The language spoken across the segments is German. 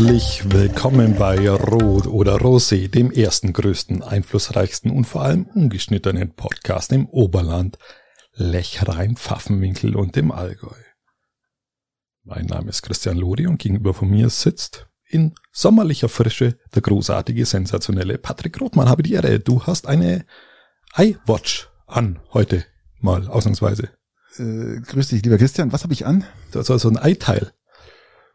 Herzlich willkommen bei Rot oder Rosé, dem ersten, größten, einflussreichsten und vor allem ungeschnittenen Podcast im Oberland, Lechrein, Pfaffenwinkel und dem Allgäu. Mein Name ist Christian Lodi und gegenüber von mir sitzt in sommerlicher Frische der großartige, sensationelle Patrick Rothmann. Habe die Ehre, du hast eine iWatch an heute mal ausnahmsweise. Äh, grüß dich, lieber Christian. Was habe ich an? Das ist also ein i-Teil.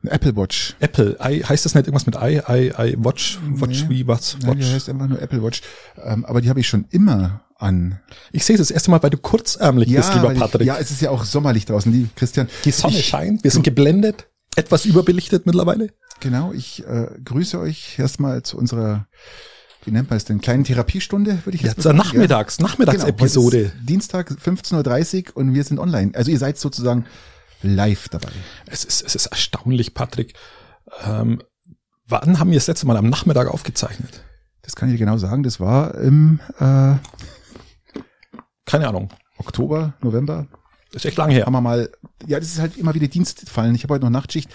Apple Watch. Apple, I, heißt das nicht irgendwas mit i, i, i, Watch, Watch, Nee. wie was? Nein, die Watch. heißt einfach nur Apple Watch. Ähm, aber die habe ich schon immer an. Ich sehe das erste Mal, weil du kurzärmlich bist, lieber weil ich- Patrick. ja, es ist ja auch sommerlich draußen, die Christian. Die Sonne ich, scheint, wir sind geblendet, etwas überbelichtet mittlerweile. Genau, ich äh, grüße euch erstmal zu unserer, wie nennt man es denn, kleinen Therapiestunde, würde ich jetzt sagen, nachmittags, ja. Nachmittagsepisode. Genau, heute ist Dienstag 15.30 Uhr und wir sind online. Also ihr seid sozusagen live dabei. Es ist, es ist erstaunlich, Patrick. Ähm, wann haben wir das letzte Mal am Nachmittag aufgezeichnet? Das kann ich dir genau sagen. Das war im äh, Keine Ahnung. Oktober, November. Das ist echt lange her. haben wir mal, ja, das ist halt immer wieder Dienstfallen. Ich habe heute noch Nachtschicht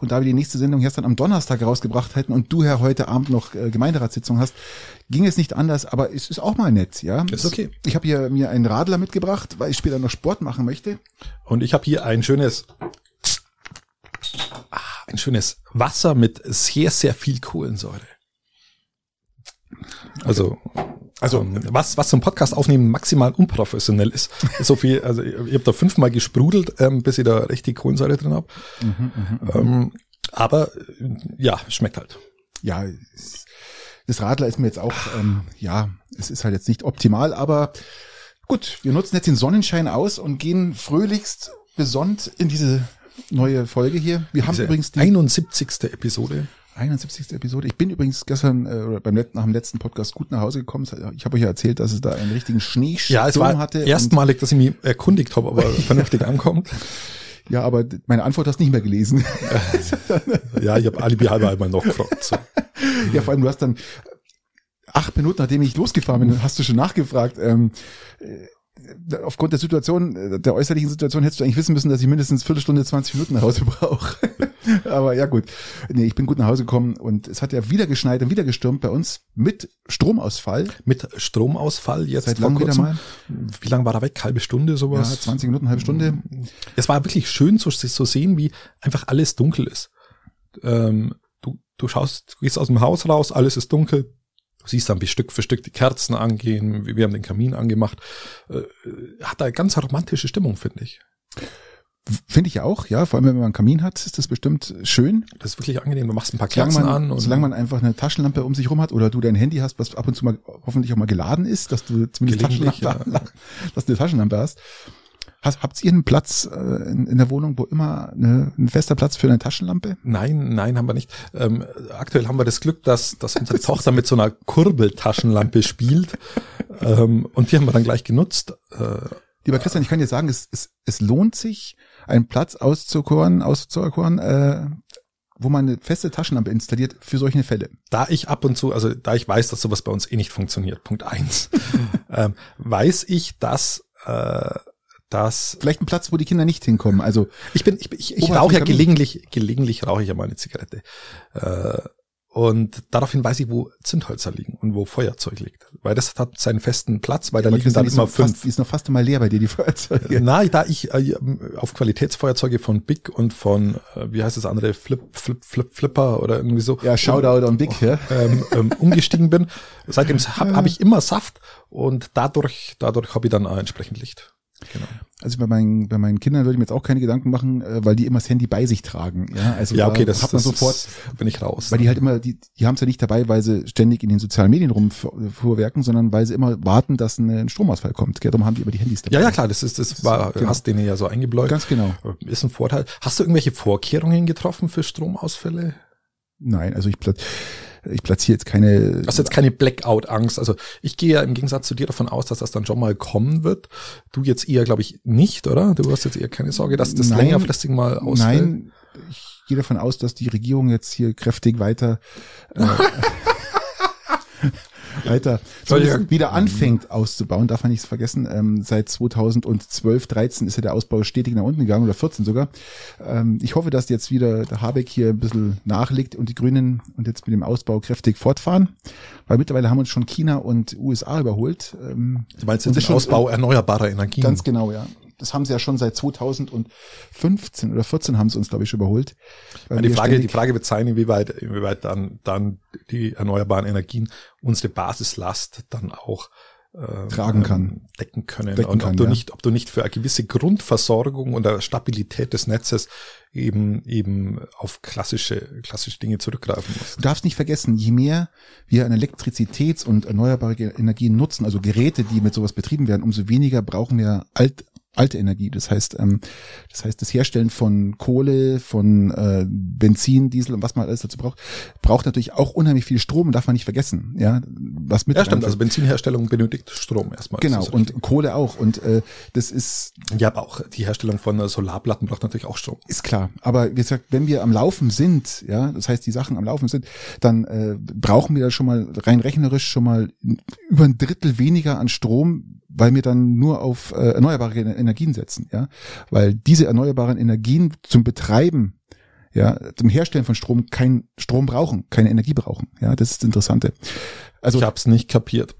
und da wir die nächste Sendung erst dann am Donnerstag rausgebracht hätten und du, Herr, heute Abend noch äh, Gemeinderatssitzung hast, ging es nicht anders, aber es ist auch mal nett, ja. Ist okay. Ich habe hier mir einen Radler mitgebracht, weil ich später noch Sport machen möchte. Und ich habe hier ein schönes, ah, ein schönes Wasser mit sehr, sehr viel Kohlensäure. Also, also ähm, was, was zum Podcast aufnehmen maximal unprofessionell ist. So viel, also ich, ich habe da fünfmal gesprudelt, ähm, bis ich da richtig Kohlensäure drin habe. ähm, aber äh, ja, schmeckt halt. Ja, das Radler ist mir jetzt auch, ähm, ja, es ist halt jetzt nicht optimal, aber gut, wir nutzen jetzt den Sonnenschein aus und gehen fröhlichst besonnt in diese neue Folge hier. Wir haben übrigens die 71. Episode. 71. Episode. Ich bin übrigens gestern äh, oder beim letzten, nach dem letzten Podcast gut nach Hause gekommen. Ich habe euch ja erzählt, dass es da einen richtigen Schneesturm Ja, es war hatte. erstmalig, dass ich mich erkundigt habe, ob er vernünftig ankommt. Ja, aber meine Antwort hast du nicht mehr gelesen. Ja, ich habe Alibi halber einmal noch gefragt. So. ja, vor allem du hast dann acht Minuten, nachdem ich losgefahren bin, hast du schon nachgefragt. Ähm, äh, aufgrund der Situation, äh, der äußerlichen Situation hättest du eigentlich wissen müssen, dass ich mindestens Viertelstunde, 20 Minuten nach Hause brauche. Aber ja gut. Nee, ich bin gut nach Hause gekommen und es hat ja wieder geschneit und wieder gestürmt bei uns mit Stromausfall. Mit Stromausfall jetzt Seit wann wieder mal? Wie lange war er weg? Halbe Stunde, Ja, sowas? 20 Minuten, halbe Stunde. Es war wirklich schön zu, zu sehen, wie einfach alles dunkel ist. Ähm, du, du schaust, du gehst aus dem Haus raus, alles ist dunkel. Du siehst dann, wie Stück für Stück die Kerzen angehen, wie wir haben den Kamin angemacht. Äh, hat eine ganz romantische Stimmung, finde ich. Finde ich ja auch, ja. Vor allem, wenn man einen Kamin hat, ist das bestimmt schön. Das ist wirklich angenehm. Du machst ein paar Solange Kerzen man, an. Und solange man einfach eine Taschenlampe um sich rum hat oder du dein Handy hast, was ab und zu mal hoffentlich auch mal geladen ist, dass du zumindest Taschenlampe, dass du eine Taschenlampe hast. hast habt ihr einen Platz äh, in, in der Wohnung, wo immer eine, ein fester Platz für eine Taschenlampe? Nein, nein, haben wir nicht. Ähm, aktuell haben wir das Glück, dass, dass unsere Tochter mit so einer Kurbeltaschenlampe spielt. Ähm, und die haben wir dann gleich genutzt. Äh, Lieber Christian, ich kann dir sagen, es, es, es lohnt sich, einen Platz auszukoren, auszukoren, äh, wo man eine feste Taschenlampe installiert für solche Fälle. da ich ab und zu, also da ich weiß, dass sowas bei uns eh nicht funktioniert, Punkt eins, ähm, weiß ich, dass, äh, dass Vielleicht ein Platz, wo die Kinder nicht hinkommen. Also ich bin, ich, bin- ich, ich rauche ja gelegentlich, gelegentlich rauche ich ja mal eine Zigarette. Äh, und daraufhin weiß ich, wo Zündhölzer liegen und wo Feuerzeug liegt. Weil das hat seinen festen Platz, weil da aber liegen dann immer noch fast, fünf. die ist noch fast immer leer bei dir, die Feuerzeuge. Na, da ich äh, auf Qualitätsfeuerzeuge von Big und von, äh, wie heißt das andere, Flip, Flip, Flip, Flipper oder irgendwie so. Ja, Shoutout on Big, ja. ähm, ähm, umgestiegen bin. Seitdem habe hab ich immer Saft und dadurch, dadurch habe ich dann auch entsprechend Licht. Genau. Also bei meinen, bei meinen Kindern würde ich mir jetzt auch keine Gedanken machen, äh, weil die immer das Handy bei sich tragen. Ja, also Ja, okay, das, hat man das sofort, bin ich raus. weil die halt immer, die, die haben es ja nicht dabei, weil sie ständig in den sozialen Medien rumfuhrwerken, sondern weil sie immer warten, dass ein Stromausfall kommt. Gell? Darum haben die immer die Handys dabei. ja, ja, klar, das ist, das war, genau. hast denen ja so eingebläut. Ganz genau. Ist ein Vorteil. Hast du irgendwelche Vorkehrungen getroffen für Stromausfälle? Nein, also ich, ich platziere jetzt keine. Hast du jetzt keine Blackout-Angst? Also ich gehe ja im Gegensatz zu dir davon aus, dass das dann schon mal kommen wird. Du jetzt eher, glaube ich, nicht, oder? Du hast jetzt eher keine Sorge, dass das Nein. längerfristig mal ausfällt. Nein, ich gehe davon aus, dass die Regierung jetzt hier kräftig weiter. Äh, weiter Soll wieder anfängt auszubauen, darf man nichts vergessen. Ähm, seit 2012, 13 ist ja der Ausbau stetig nach unten gegangen oder 14 sogar. Ähm, ich hoffe, dass jetzt wieder der Habeck hier ein bisschen nachlegt und die Grünen und jetzt mit dem Ausbau kräftig fortfahren, weil mittlerweile haben uns schon China und USA überholt. Ähm, jetzt das den Ausbau erneuerbarer Energien? Ganz genau, ja. Das haben sie ja schon seit 2015 oder 14 haben sie uns, glaube ich, überholt. Die Frage, die Frage wird sein, inwieweit, inwieweit dann, dann die erneuerbaren Energien unsere Basislast dann auch äh, Tragen kann. decken können. Decken und kann, ob du ja. nicht, ob du nicht für eine gewisse Grundversorgung und eine Stabilität des Netzes eben, eben auf klassische, klassische Dinge zurückgreifen musst. Du darfst nicht vergessen, je mehr wir an Elektrizitäts- und erneuerbare Energien nutzen, also Geräte, die mit sowas betrieben werden, umso weniger brauchen wir alt, alte Energie. Das heißt, ähm, das heißt, das Herstellen von Kohle, von äh, Benzin, Diesel und was man alles dazu braucht, braucht natürlich auch unheimlich viel Strom, darf man nicht vergessen. Ja, was mit Ja, stimmt. Also Benzinherstellung benötigt Strom erstmal. genau und Kohle auch und äh, das ist ja, aber auch die Herstellung von äh, Solarplatten braucht natürlich auch Strom. Ist klar, aber wie gesagt, wenn wir am Laufen sind, ja, das heißt, die Sachen am Laufen sind, dann äh, brauchen wir da schon mal rein rechnerisch schon mal über ein Drittel weniger an Strom, weil wir dann nur auf äh, erneuerbare Energien setzen, ja, weil diese erneuerbaren Energien zum Betreiben, ja, zum Herstellen von Strom kein Strom brauchen, keine Energie brauchen, ja, das ist das Interessante. Also ich habe es nicht kapiert.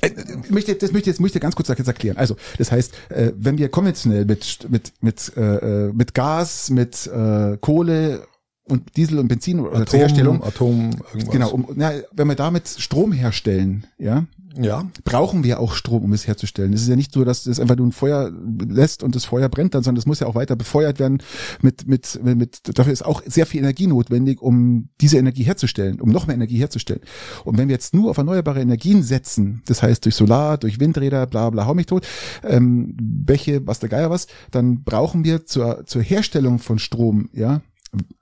äh, ich möchte, das möchte ich jetzt möchte ich ganz kurz jetzt erklären. Also, das heißt, äh, wenn wir konventionell mit mit mit äh, äh, mit Gas, mit äh, Kohle und Diesel und Benzin oder zur Herstellung, Atom, irgendwas. genau, um, na, wenn wir damit Strom herstellen, ja, Ja, brauchen wir auch Strom, um es herzustellen. Es ist ja nicht so, dass das einfach nur ein Feuer lässt und das Feuer brennt dann, sondern es muss ja auch weiter befeuert werden mit, mit, mit, dafür ist auch sehr viel Energie notwendig, um diese Energie herzustellen, um noch mehr Energie herzustellen. Und wenn wir jetzt nur auf erneuerbare Energien setzen, das heißt durch Solar, durch Windräder, bla, bla, hau mich tot, ähm, Bäche, was der Geier was, dann brauchen wir zur, zur Herstellung von Strom, ja,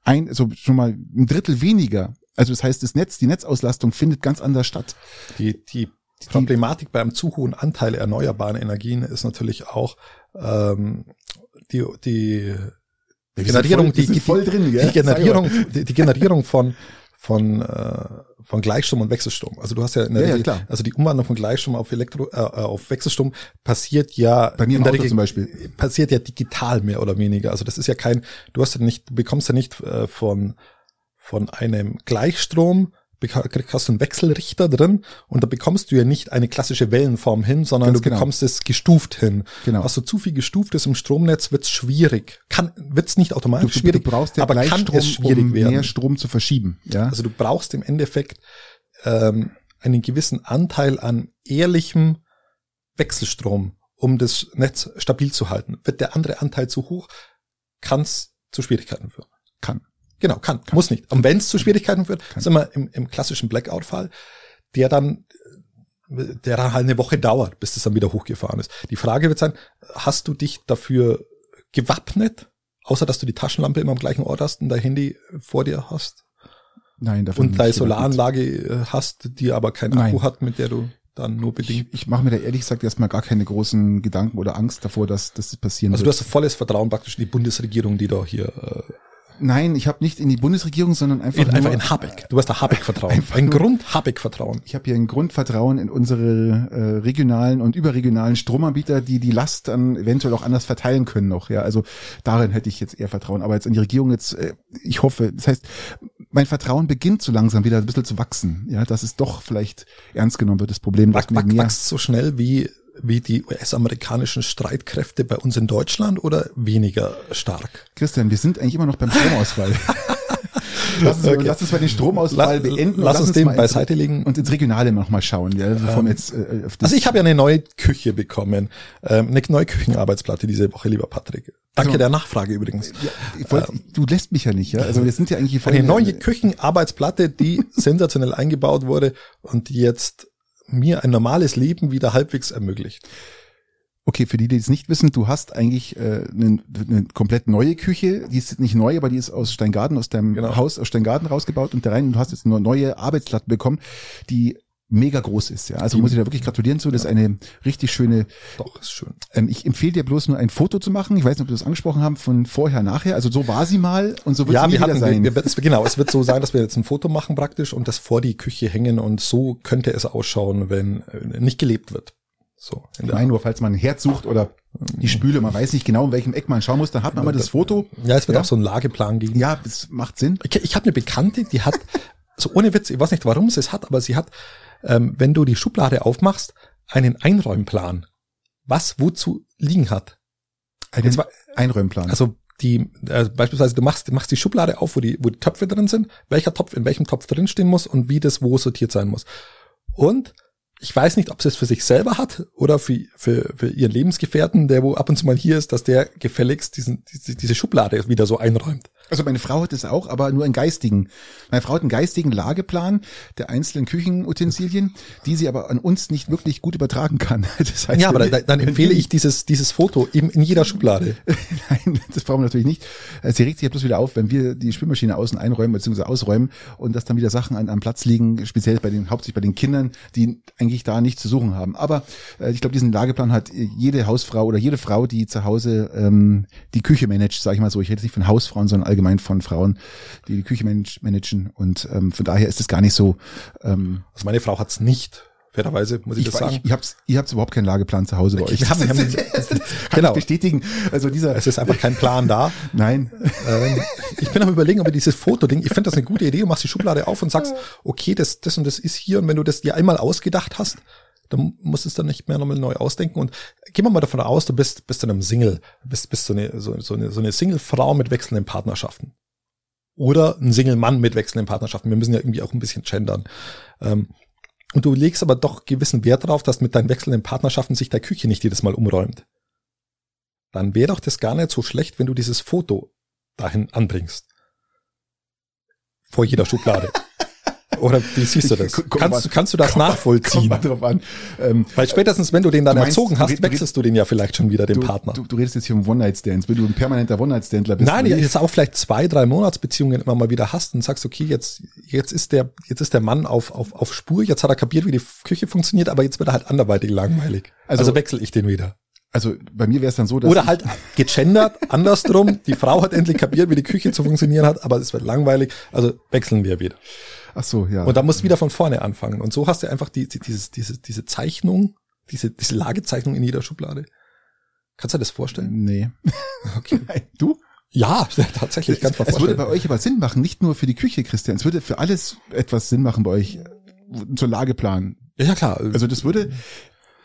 ein, also schon mal ein Drittel weniger. Also das heißt, das Netz, die Netzauslastung findet ganz anders statt. die, die Problematik beim zu hohen Anteil erneuerbaren Energien ist natürlich auch ähm, die, die Wir Generierung, voll- die, die, voll drin, die Generierung, die, die Generierung von von äh, von Gleichstrom und Wechselstrom. Also du hast ja, der Ja, ja, also die Umwandlung von Gleichstrom auf Elektro äh, auf Wechselstrom passiert ja Bei mir im Auto zum Beispiel. passiert ja digital mehr oder weniger. Also das ist ja kein, du hast ja nicht, du bekommst ja nicht äh, von von einem Gleichstrom hast du einen Wechselrichter drin und da bekommst du ja nicht eine klassische Wellenform hin, sondern Ganz du genau. bekommst es gestuft hin. Genau. Hast du zu viel gestuftes im Stromnetz, wird's schwierig. Kann wird's nicht automatisch du, schwierig, du brauchst ja aber kann es schwierig um werden. mehr Strom zu verschieben. Ja, Also du brauchst im Endeffekt ähm, einen gewissen Anteil an ehrlichem Wechselstrom, um das Netz stabil zu halten. Wird der andere Anteil zu hoch, kann es zu Schwierigkeiten führen. kann. Genau, kann, muss nicht. Und wenn es zu Schwierigkeiten führt, sind wir im, im klassischen Blackout-Fall, der dann, der dann halt eine Woche dauert, bis das dann wieder hochgefahren ist. Die Frage wird sein, hast du dich dafür gewappnet, außer dass du die Taschenlampe immer am gleichen Ort hast und dein Handy vor dir hast Nein, davon und deine. Solaranlage äh, hast, die aber keinen Nein. Akku hat, mit der du dann nur bedingt. Ich, ich mache mir da ehrlich gesagt erstmal gar keine großen Gedanken oder Angst davor, dass, dass das passieren Also du wird. hast volles Vertrauen praktisch in die Bundesregierung, die da hier äh, Nein, ich habe nicht in die Bundesregierung, sondern einfach, in, nur, einfach in Habeck. Du hast da Habeck-Vertrauen. Einfach Ein Grund Habeck-Vertrauen. Ich habe hier ein Grundvertrauen in unsere äh, regionalen und überregionalen Stromanbieter, die die Last dann eventuell auch anders verteilen können noch. Ja, also darin hätte ich jetzt eher Vertrauen. Aber jetzt in die Regierung jetzt, äh, ich hoffe, das heißt, mein Vertrauen beginnt so langsam wieder ein bisschen zu wachsen. Ja, dass es doch vielleicht ernst genommen wird, das Problem, Wach, wach, mehr wächst so schnell wie, wie die US-amerikanischen Streitkräfte bei uns in Deutschland oder weniger stark? Christian, wir sind eigentlich immer noch beim Stromausfall. lass, uns, Okay. lass uns mal den Stromausfall La- beenden. und lass uns den mal beiseite legen. Und ins Regionale noch mal schauen, ja, bevor wir jetzt äh, Also ich habe ja eine neue Küche bekommen, ähm, eine neue Küchenarbeitsplatte diese Woche, lieber Patrick. Danke Also- der Nachfrage übrigens. ja, wollt, du lässt mich ja nicht, ja. Also wir sind ja eigentlich hier Eine voll- neue Küchenarbeitsplatte, die sensationell eingebaut wurde und die jetzt mir ein normales Leben wieder halbwegs ermöglicht. Okay, für die, die es nicht wissen, du hast eigentlich äh, eine, eine komplett neue Küche. Die ist nicht neu, aber die ist aus Steingarten, aus deinem Genau. Haus aus Steingarten rausgebaut und da rein. Und du hast jetzt eine neue Arbeitsplatte bekommen, die mega groß ist. Ja, also muss ich da wirklich gratulieren zu. Das ist eine richtig schöne. Doch, ist schön. Ähm, ich empfehle dir bloß nur ein Foto zu machen. Ich weiß nicht, ob wir das angesprochen haben von vorher, nachher. Also so war sie mal und so wird Ja, sie wir wieder hatten, sein. wir, wir, genau, es wird so sein, dass wir jetzt ein Foto machen praktisch und das vor die Küche hängen und so könnte es ausschauen, wenn äh, nicht gelebt wird. So. ich meine nur, falls man ein Herz sucht oder die Spüle, man weiß nicht genau, in welchem Eck man schauen muss, dann hat man immer das Foto. Ja, es wird Ja. auch so einen Lageplan geben. Ja, das macht Sinn. Ich, ich habe eine Bekannte, die hat, so ohne Witz, ich weiß nicht, warum sie es hat, aber sie hat, ähm, wenn du die Schublade aufmachst, einen Einräumplan, was wozu liegen hat. Einen Jetzt war- Einräumplan. Also die, äh, beispielsweise du machst, du machst die Schublade auf, wo die, wo die Töpfe drin sind, welcher Topf in welchem Topf drinstehen muss und wie das wo sortiert sein muss. Und ich weiß nicht, ob sie es für sich selber hat oder für, für, für ihren Lebensgefährten, der wo ab und zu mal hier ist, dass der gefälligst diesen, diese, diese Schublade wieder so einräumt. Also meine Frau hat es auch, aber nur einen geistigen. Meine Frau hat einen geistigen Lageplan der einzelnen Küchenutensilien, die sie aber an uns nicht wirklich gut übertragen kann. Das heißt, Ja, aber dann, dann empfehle ich dieses, dieses Foto eben in jeder Schublade. Nein, das brauchen wir natürlich nicht. Äh, Sie regt sich ja bloß wieder auf, wenn wir die Spülmaschine außen einräumen bzw. ausräumen und dass dann wieder Sachen an, am Platz liegen, speziell bei den, hauptsächlich bei den Kindern, die eigentlich da nichts zu suchen haben. Aber äh, ich glaube, diesen Lageplan hat äh, jede Hausfrau oder jede Frau, die zu Hause ähm, die Küche managt, sage ich mal so. Ich rede nicht von Hausfrauen, sondern allgemein von Frauen, die die Küche manage, managen. Und ähm, von daher ist es gar nicht so. Ähm, Also meine Frau hat's nicht. Fairerweise muss ich, ich, das sagen. ich, ich hab's, ihr habt überhaupt keinen Lageplan zu Hause bei euch. Wir haben- wir haben- kann genau. ich bestätigen. Also dieser, es ist einfach kein Plan da. nein. Ähm, ich bin am überlegen, ob wir dieses Foto-Ding, ich finde das eine gute Idee, du machst die Schublade auf und sagst, okay, das, das und das ist hier und wenn du das dir einmal ausgedacht hast, dann musst du es dann nicht mehr nochmal neu ausdenken und gehen wir mal davon aus, du bist, bist in einem Single, bist, bist so eine, so, so eine, so eine Single-Frau mit wechselnden Partnerschaften. Oder ein Single-Mann mit wechselnden Partnerschaften. Wir müssen ja irgendwie auch ein bisschen gendern. Ähm, und du legst aber doch gewissen Wert darauf, dass mit deinen wechselnden Partnerschaften sich der Küche nicht jedes Mal umräumt. Dann wäre doch das gar nicht so schlecht, wenn du dieses Foto dahin anbringst. Vor jeder Schublade. Oder wie siehst du das? Kannst, mal. du- kannst du das Kommt mal nachvollziehen? drauf an. Ähm, Weil spätestens, wenn du den dann Du meinst, erzogen hast, du wechselst du den ja vielleicht schon wieder, den du, Partner. Du, du redest jetzt hier um One-Night-Stands, wenn du ein permanenter One-Night-Standler bist. Nein, jetzt auch vielleicht zwei, drei Monatsbeziehungen immer mal wieder hast und sagst, okay, jetzt, jetzt ist der, jetzt ist der Mann auf, auf, auf Spur, jetzt hat er kapiert, wie die Küche funktioniert, aber jetzt wird er halt anderweitig langweilig. Also, Also- wechsle ich den wieder. Also bei mir wäre es dann so, dass Oder halt gegendert, andersrum. Die Frau hat endlich kapiert, wie die Küche zu funktionieren hat, aber es wird langweilig. Also wechseln wir wieder. Ach so, ja. Und dann musst du wieder von vorne anfangen. Und so hast du einfach die, die, dieses, diese, diese Zeichnung, diese, diese Lagezeichnung in jeder Schublade. Kannst du dir das vorstellen? nee. Okay. Nein, du? Ja, tatsächlich, dir Es würde bei euch aber Sinn machen, nicht nur für die Küche, Christian. Es würde für alles etwas Sinn machen bei euch. äh, Zur Lageplan. Ja, klar. Also das würde,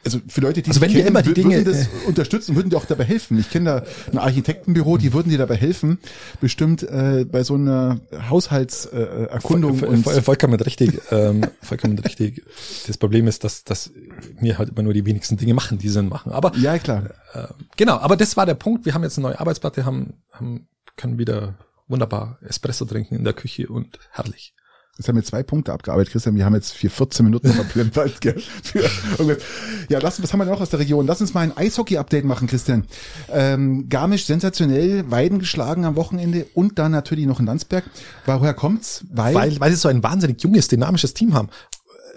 also für Leute, die Also wenn wir kennen, immer die Dinge- würden das unterstützen, würden dir auch dabei helfen. Ich kenne da ein Architektenbüro, die würden dir dabei helfen, bestimmt äh, bei so einer Haushaltserkundung äh, Erkundung Voll- voll- vollkommen richtig, ähm, vollkommen richtig. Das Problem ist, dass, dass mir halt immer nur die wenigsten Dinge machen, die Sinn machen. Aber ja klar. äh, genau, aber das war der Punkt. Wir haben jetzt eine neue Arbeitsplatte, haben, haben können wieder wunderbar Espresso trinken in der Küche und herrlich. Jetzt haben wir zwei Punkte abgearbeitet, Christian. Wir haben jetzt für 14 Minuten verplempert, gell? Für irgendwas. Ja, lass, was haben wir noch aus der Region? Lass uns mal ein Eishockey-Update machen, Christian. Ähm, Garmisch sensationell, Weiden geschlagen am Wochenende und dann natürlich noch in Landsberg. Woher kommt's? Weil, Weil, weil sie so ein wahnsinnig junges, dynamisches Team haben.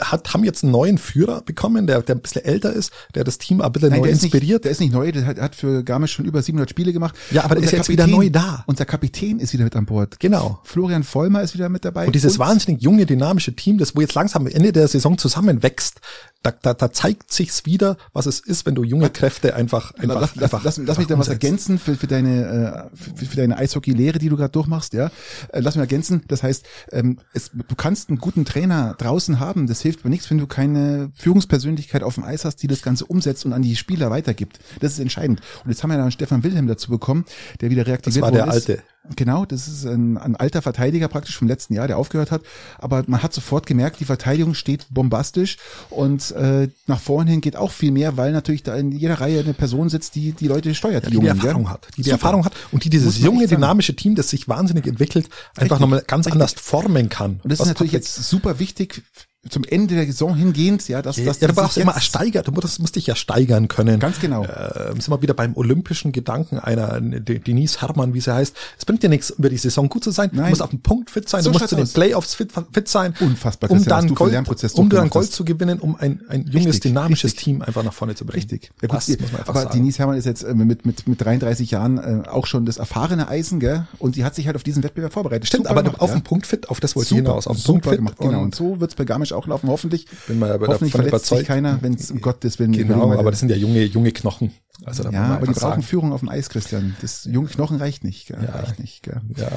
Hat, haben jetzt einen neuen Führer bekommen, der, der ein bisschen älter ist, der das Team ein bisschen Nein, neu der inspiriert. nicht, der ist nicht neu, der hat, hat für Garmisch schon über 700 Spiele gemacht. Ja, aber der ist jetzt wieder neu da. Unser Kapitän ist wieder mit an Bord. genau. Florian Vollmer ist wieder mit dabei. Und dieses wahnsinnig junge, dynamische Team, das wo jetzt langsam am Ende der Saison zusammenwächst, da, da, da zeigt sich's wieder, was es ist, wenn du junge Kräfte einfach, einfach, lass, lass, einfach lass, lass mich da was ergänzen für, für deine, äh, für, für deine Eishockey-Lehre, die du gerade durchmachst, ja. Äh, Lass mich ergänzen. Das heißt, ähm, es, du kannst einen guten Trainer draußen haben. Das hilft aber nichts, wenn du keine Führungspersönlichkeit auf dem Eis hast, die das Ganze umsetzt und an die Spieler weitergibt. Das ist entscheidend. Und jetzt haben wir dann Stefan Wilhelm dazu bekommen, der wieder reaktiviert Das war der ist. alte. Genau, das ist ein, ein alter Verteidiger praktisch vom letzten Jahr, der aufgehört hat. Aber man hat sofort gemerkt, die Verteidigung steht bombastisch und äh, nach vorne hin geht auch viel mehr, weil natürlich da in jeder Reihe eine Person sitzt, die die Leute steuert, die die Jungen, Erfahrung gell? hat, die die. Erfahrung hat und die dieses junge, dynamische Team, das sich wahnsinnig entwickelt, einfach nochmal ganz richtig. anders formen kann. Und das Was ist natürlich jetzt super wichtig zum Ende der Saison hingehend, ja, dass Ja, dass ja, du brauchst immer steigern, du musst, musst dich ja steigern können. Ganz genau. Äh, sind wir wieder beim olympischen Gedanken einer De- Denise Herrmann, wie sie heißt. Es bringt dir nichts, über die Saison gut zu sein. Nein. Du musst auf den Punkt fit sein, So du musst zu den aus. Playoffs fit, fit sein. Unfassbar, um dann Gold, um dann Gold hast. zu gewinnen, um ein, ein junges, Richtig, dynamisches richtig. Team einfach nach vorne zu bringen. Richtig. Ja, gut, das muss man einfach aber sagen. Denise Herrmann ist jetzt äh, mit, mit, mit 33 Jahren äh, auch schon das erfahrene Eisen, gell? Und die hat sich halt auf diesen Wettbewerb vorbereitet. Stimmt, Super aber gemacht, auf ja. den Punkt fit, auf das wollte ich hinaus. Auf den Punkt fit. gemacht, genau. Und Und so wird's bei Garmisch auch laufen, hoffentlich. bin mal hoffentlich verletzt sich überzeugt. keiner, wenn es um Gottes Willen Genau, aber das sind ja junge, junge Knochen. Also ja, man aber die brauchen sagen. Führung auf dem Eis, Christian. Das junge Knochen reicht nicht, gell? Ja. reicht nicht, gell? Ja.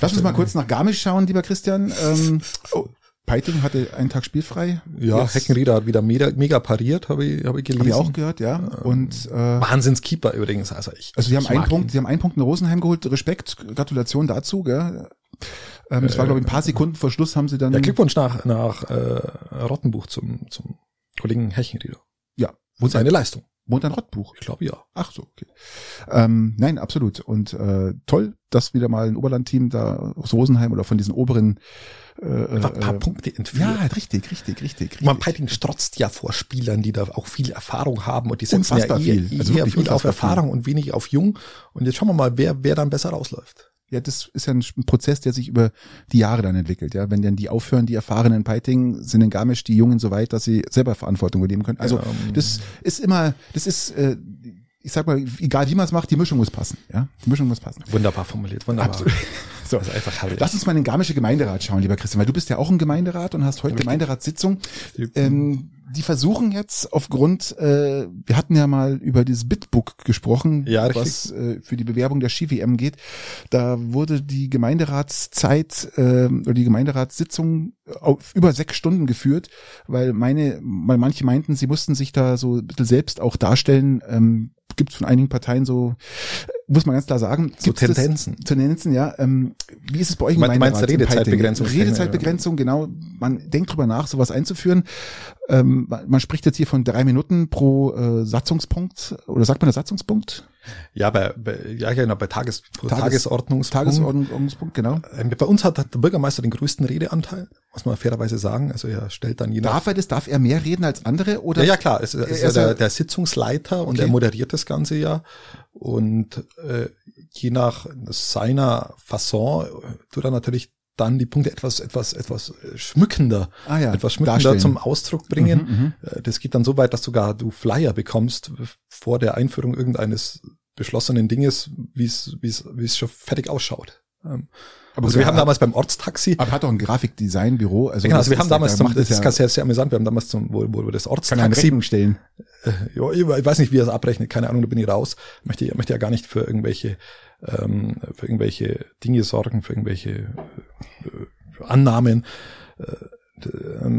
Lass uns mal kurz nach Garmisch schauen, lieber Christian. Ähm, oh, Peiting hatte einen Tag spielfrei. Ja, Jetzt Heckenrieder hat wieder mega, mega pariert, habe ich, habe ich gelesen. Hab ich auch gehört, ja. Und äh, Wahnsinnskeeper übrigens. Also ich. Also sie haben einen Punkt, ihn. sie haben einen Punkt in Rosenheim geholt. Respekt, Gratulation dazu, gell? Ähm, das war, glaube ich, ein paar Sekunden vor Schluss haben sie dann. Ja, Glückwunsch nach, nach äh, Rottenbuch zum, zum Kollegen Hechenrieder. ja, Und seine Leistung. Wohnt ein Rottbuch. Ich glaube ja. Ach so, okay. Ähm, nein, absolut. Und äh, toll, dass wieder mal ein Oberlandteam da aus Rosenheim oder von diesen oberen äh, Einfach ein paar äh, Punkte entführt. Ja, richtig, richtig, richtig, richtig. Man Peiting strotzt ja vor Spielern, die da auch viel Erfahrung haben und die setzen ja eher, viel. Also eher viel auf Erfahrung und wenig auf jung. Und jetzt schauen wir mal, wer, wer dann besser rausläuft. Ja, das ist ja ein Prozess, der sich über die Jahre dann entwickelt. Ja, wenn dann die aufhören, die erfahrenen Peiting, sind in Garmisch die Jungen so weit, dass sie selber Verantwortung übernehmen können. Also Ähm. das ist immer, das ist, äh, ich sag mal, egal wie man es macht, die Mischung muss passen. Ja, die Mischung muss passen. Wunderbar formuliert, wunderbar. Absolut. So. Also einfach herrlich. Lass uns mal in den Garmische Gemeinderat schauen, lieber Christian, weil du bist ja auch im Gemeinderat und hast heute Gemeinderatssitzung. Ähm, die versuchen jetzt aufgrund, äh, wir hatten ja mal über dieses Bitbook gesprochen, Ja, richtig. was äh, für die Bewerbung der Ski-WM geht. Da wurde die Gemeinderatszeit äh, oder die Gemeinderatssitzung auf über sechs Stunden geführt, weil meine, weil manche meinten, sie mussten sich da so ein bisschen selbst auch darstellen. Ähm, Gibt es von einigen Parteien so, muss man ganz klar sagen, So gibt's das- Tendenzen. Tendenzen, ja. Ähm, wie ist es bei euch im meinst im Redezeitbegrenzung? Redezeitbegrenzung, genau. Man denkt drüber nach, sowas einzuführen. Ähm, man man spricht jetzt hier von drei Minuten pro äh, Satzungspunkt. Oder sagt man der Satzungspunkt? Ja, bei, bei, ja, genau, bei Tages, Tages- Tagesordnungspunkt. Tagesordnungspunkt, genau. Ähm, Bei uns hat der Bürgermeister den größten Redeanteil, muss man fairerweise sagen. Also er stellt dann je nach Darf er das? Darf er mehr reden als andere? Oder? Ja, ja, klar. Es, es Er ist ja der, der Sitzungsleiter und Okay. er moderiert das Ganze ja. Und äh, je nach seiner Fasson tut er natürlich dann die Punkte etwas, etwas, etwas äh, schmückender, Ah ja, etwas schmückender darstellen. zum Ausdruck bringen. Mhm, Äh, Das geht dann so weit, dass sogar du Flyer bekommst vor der Einführung irgendeines beschlossenen Dinges, wie es, wie es, wie es schon fertig ausschaut. Ähm, Aber also wir haben damals beim Ortstaxi, Aber hat doch ein Grafikdesignbüro. Also, genau, das also wir ist haben ja- damals zum, das ja- ist sehr, sehr amüsant, wir haben damals zum, wo, wo wir das kann Ortstaxi Rechnung stellen. Äh, ja, ich weiß nicht, wie er es abrechnet, keine Ahnung, da bin ich raus. Möchte, möchte ja gar nicht für irgendwelche, ähm, für irgendwelche Dinge sorgen, für irgendwelche äh, Annahmen. Äh,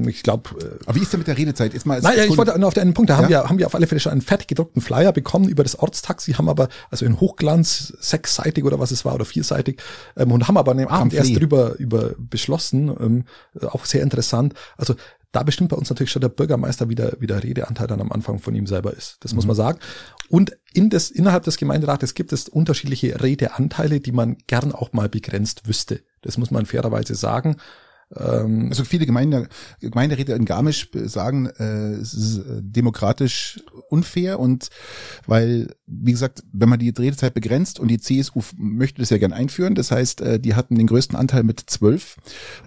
ich glaube, äh, Aber wie ist denn mit der Redezeit? Jetzt mal als Nein, ja, ich wollte nur auf den einen Punkt, da haben Ja? wir, haben wir auf alle Fälle schon einen fertig gedruckten Flyer bekommen über das Ortstaxi, haben aber, also in Hochglanz, sechsseitig oder was es war, oder vierseitig, ähm, und haben aber an dem Abend Pamphlet. erst drüber, über beschlossen, ähm, äh, auch sehr interessant. Also, da bestimmt bei uns natürlich schon der Bürgermeister, wie der, wie der Redeanteil dann am Anfang von ihm selber ist. Das Mhm. muss man sagen. Und in des, innerhalb des Gemeinderates gibt es unterschiedliche Redeanteile, die man gern auch mal begrenzt wüsste. Das muss man fairerweise sagen. Ähm, Also viele Gemeinde, Gemeinderäte in Garmisch sagen, äh, es ist äh, demokratisch unfair und weil, wie gesagt, wenn man die Redezeit begrenzt und die CSU möchte das ja gern einführen, das heißt, äh, die hatten den größten Anteil mit zwölf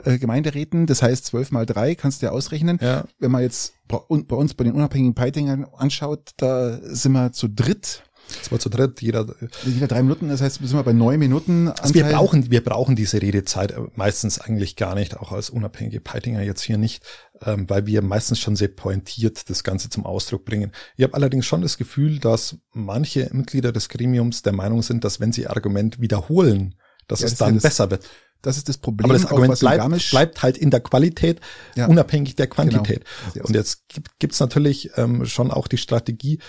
äh, Gemeinderäten, das heißt zwölf mal drei, kannst du ja ausrechnen. ja. Wenn man jetzt bei uns bei den unabhängigen Peitingern anschaut, da sind wir zu dritt, Es war zu dritt, jeder, jeder drei Minuten, das heißt, wir sind wir bei neun Minuten. Also wir brauchen, wir brauchen diese Redezeit äh, meistens eigentlich gar nicht, auch als unabhängige Peitinger jetzt hier nicht, ähm, weil wir meistens schon sehr pointiert das Ganze zum Ausdruck bringen. Ich habe allerdings schon das Gefühl, dass manche Mitglieder des Gremiums der Meinung sind, dass wenn sie Argument wiederholen, dass Ja, es das ist ja dann das- besser wird. Das ist das Problem. Aber das Argument bleibt, bleibt halt in der Qualität, Ja. unabhängig der Quantität. Genau. Und jetzt gibt, gibt's natürlich ähm, schon auch die Strategie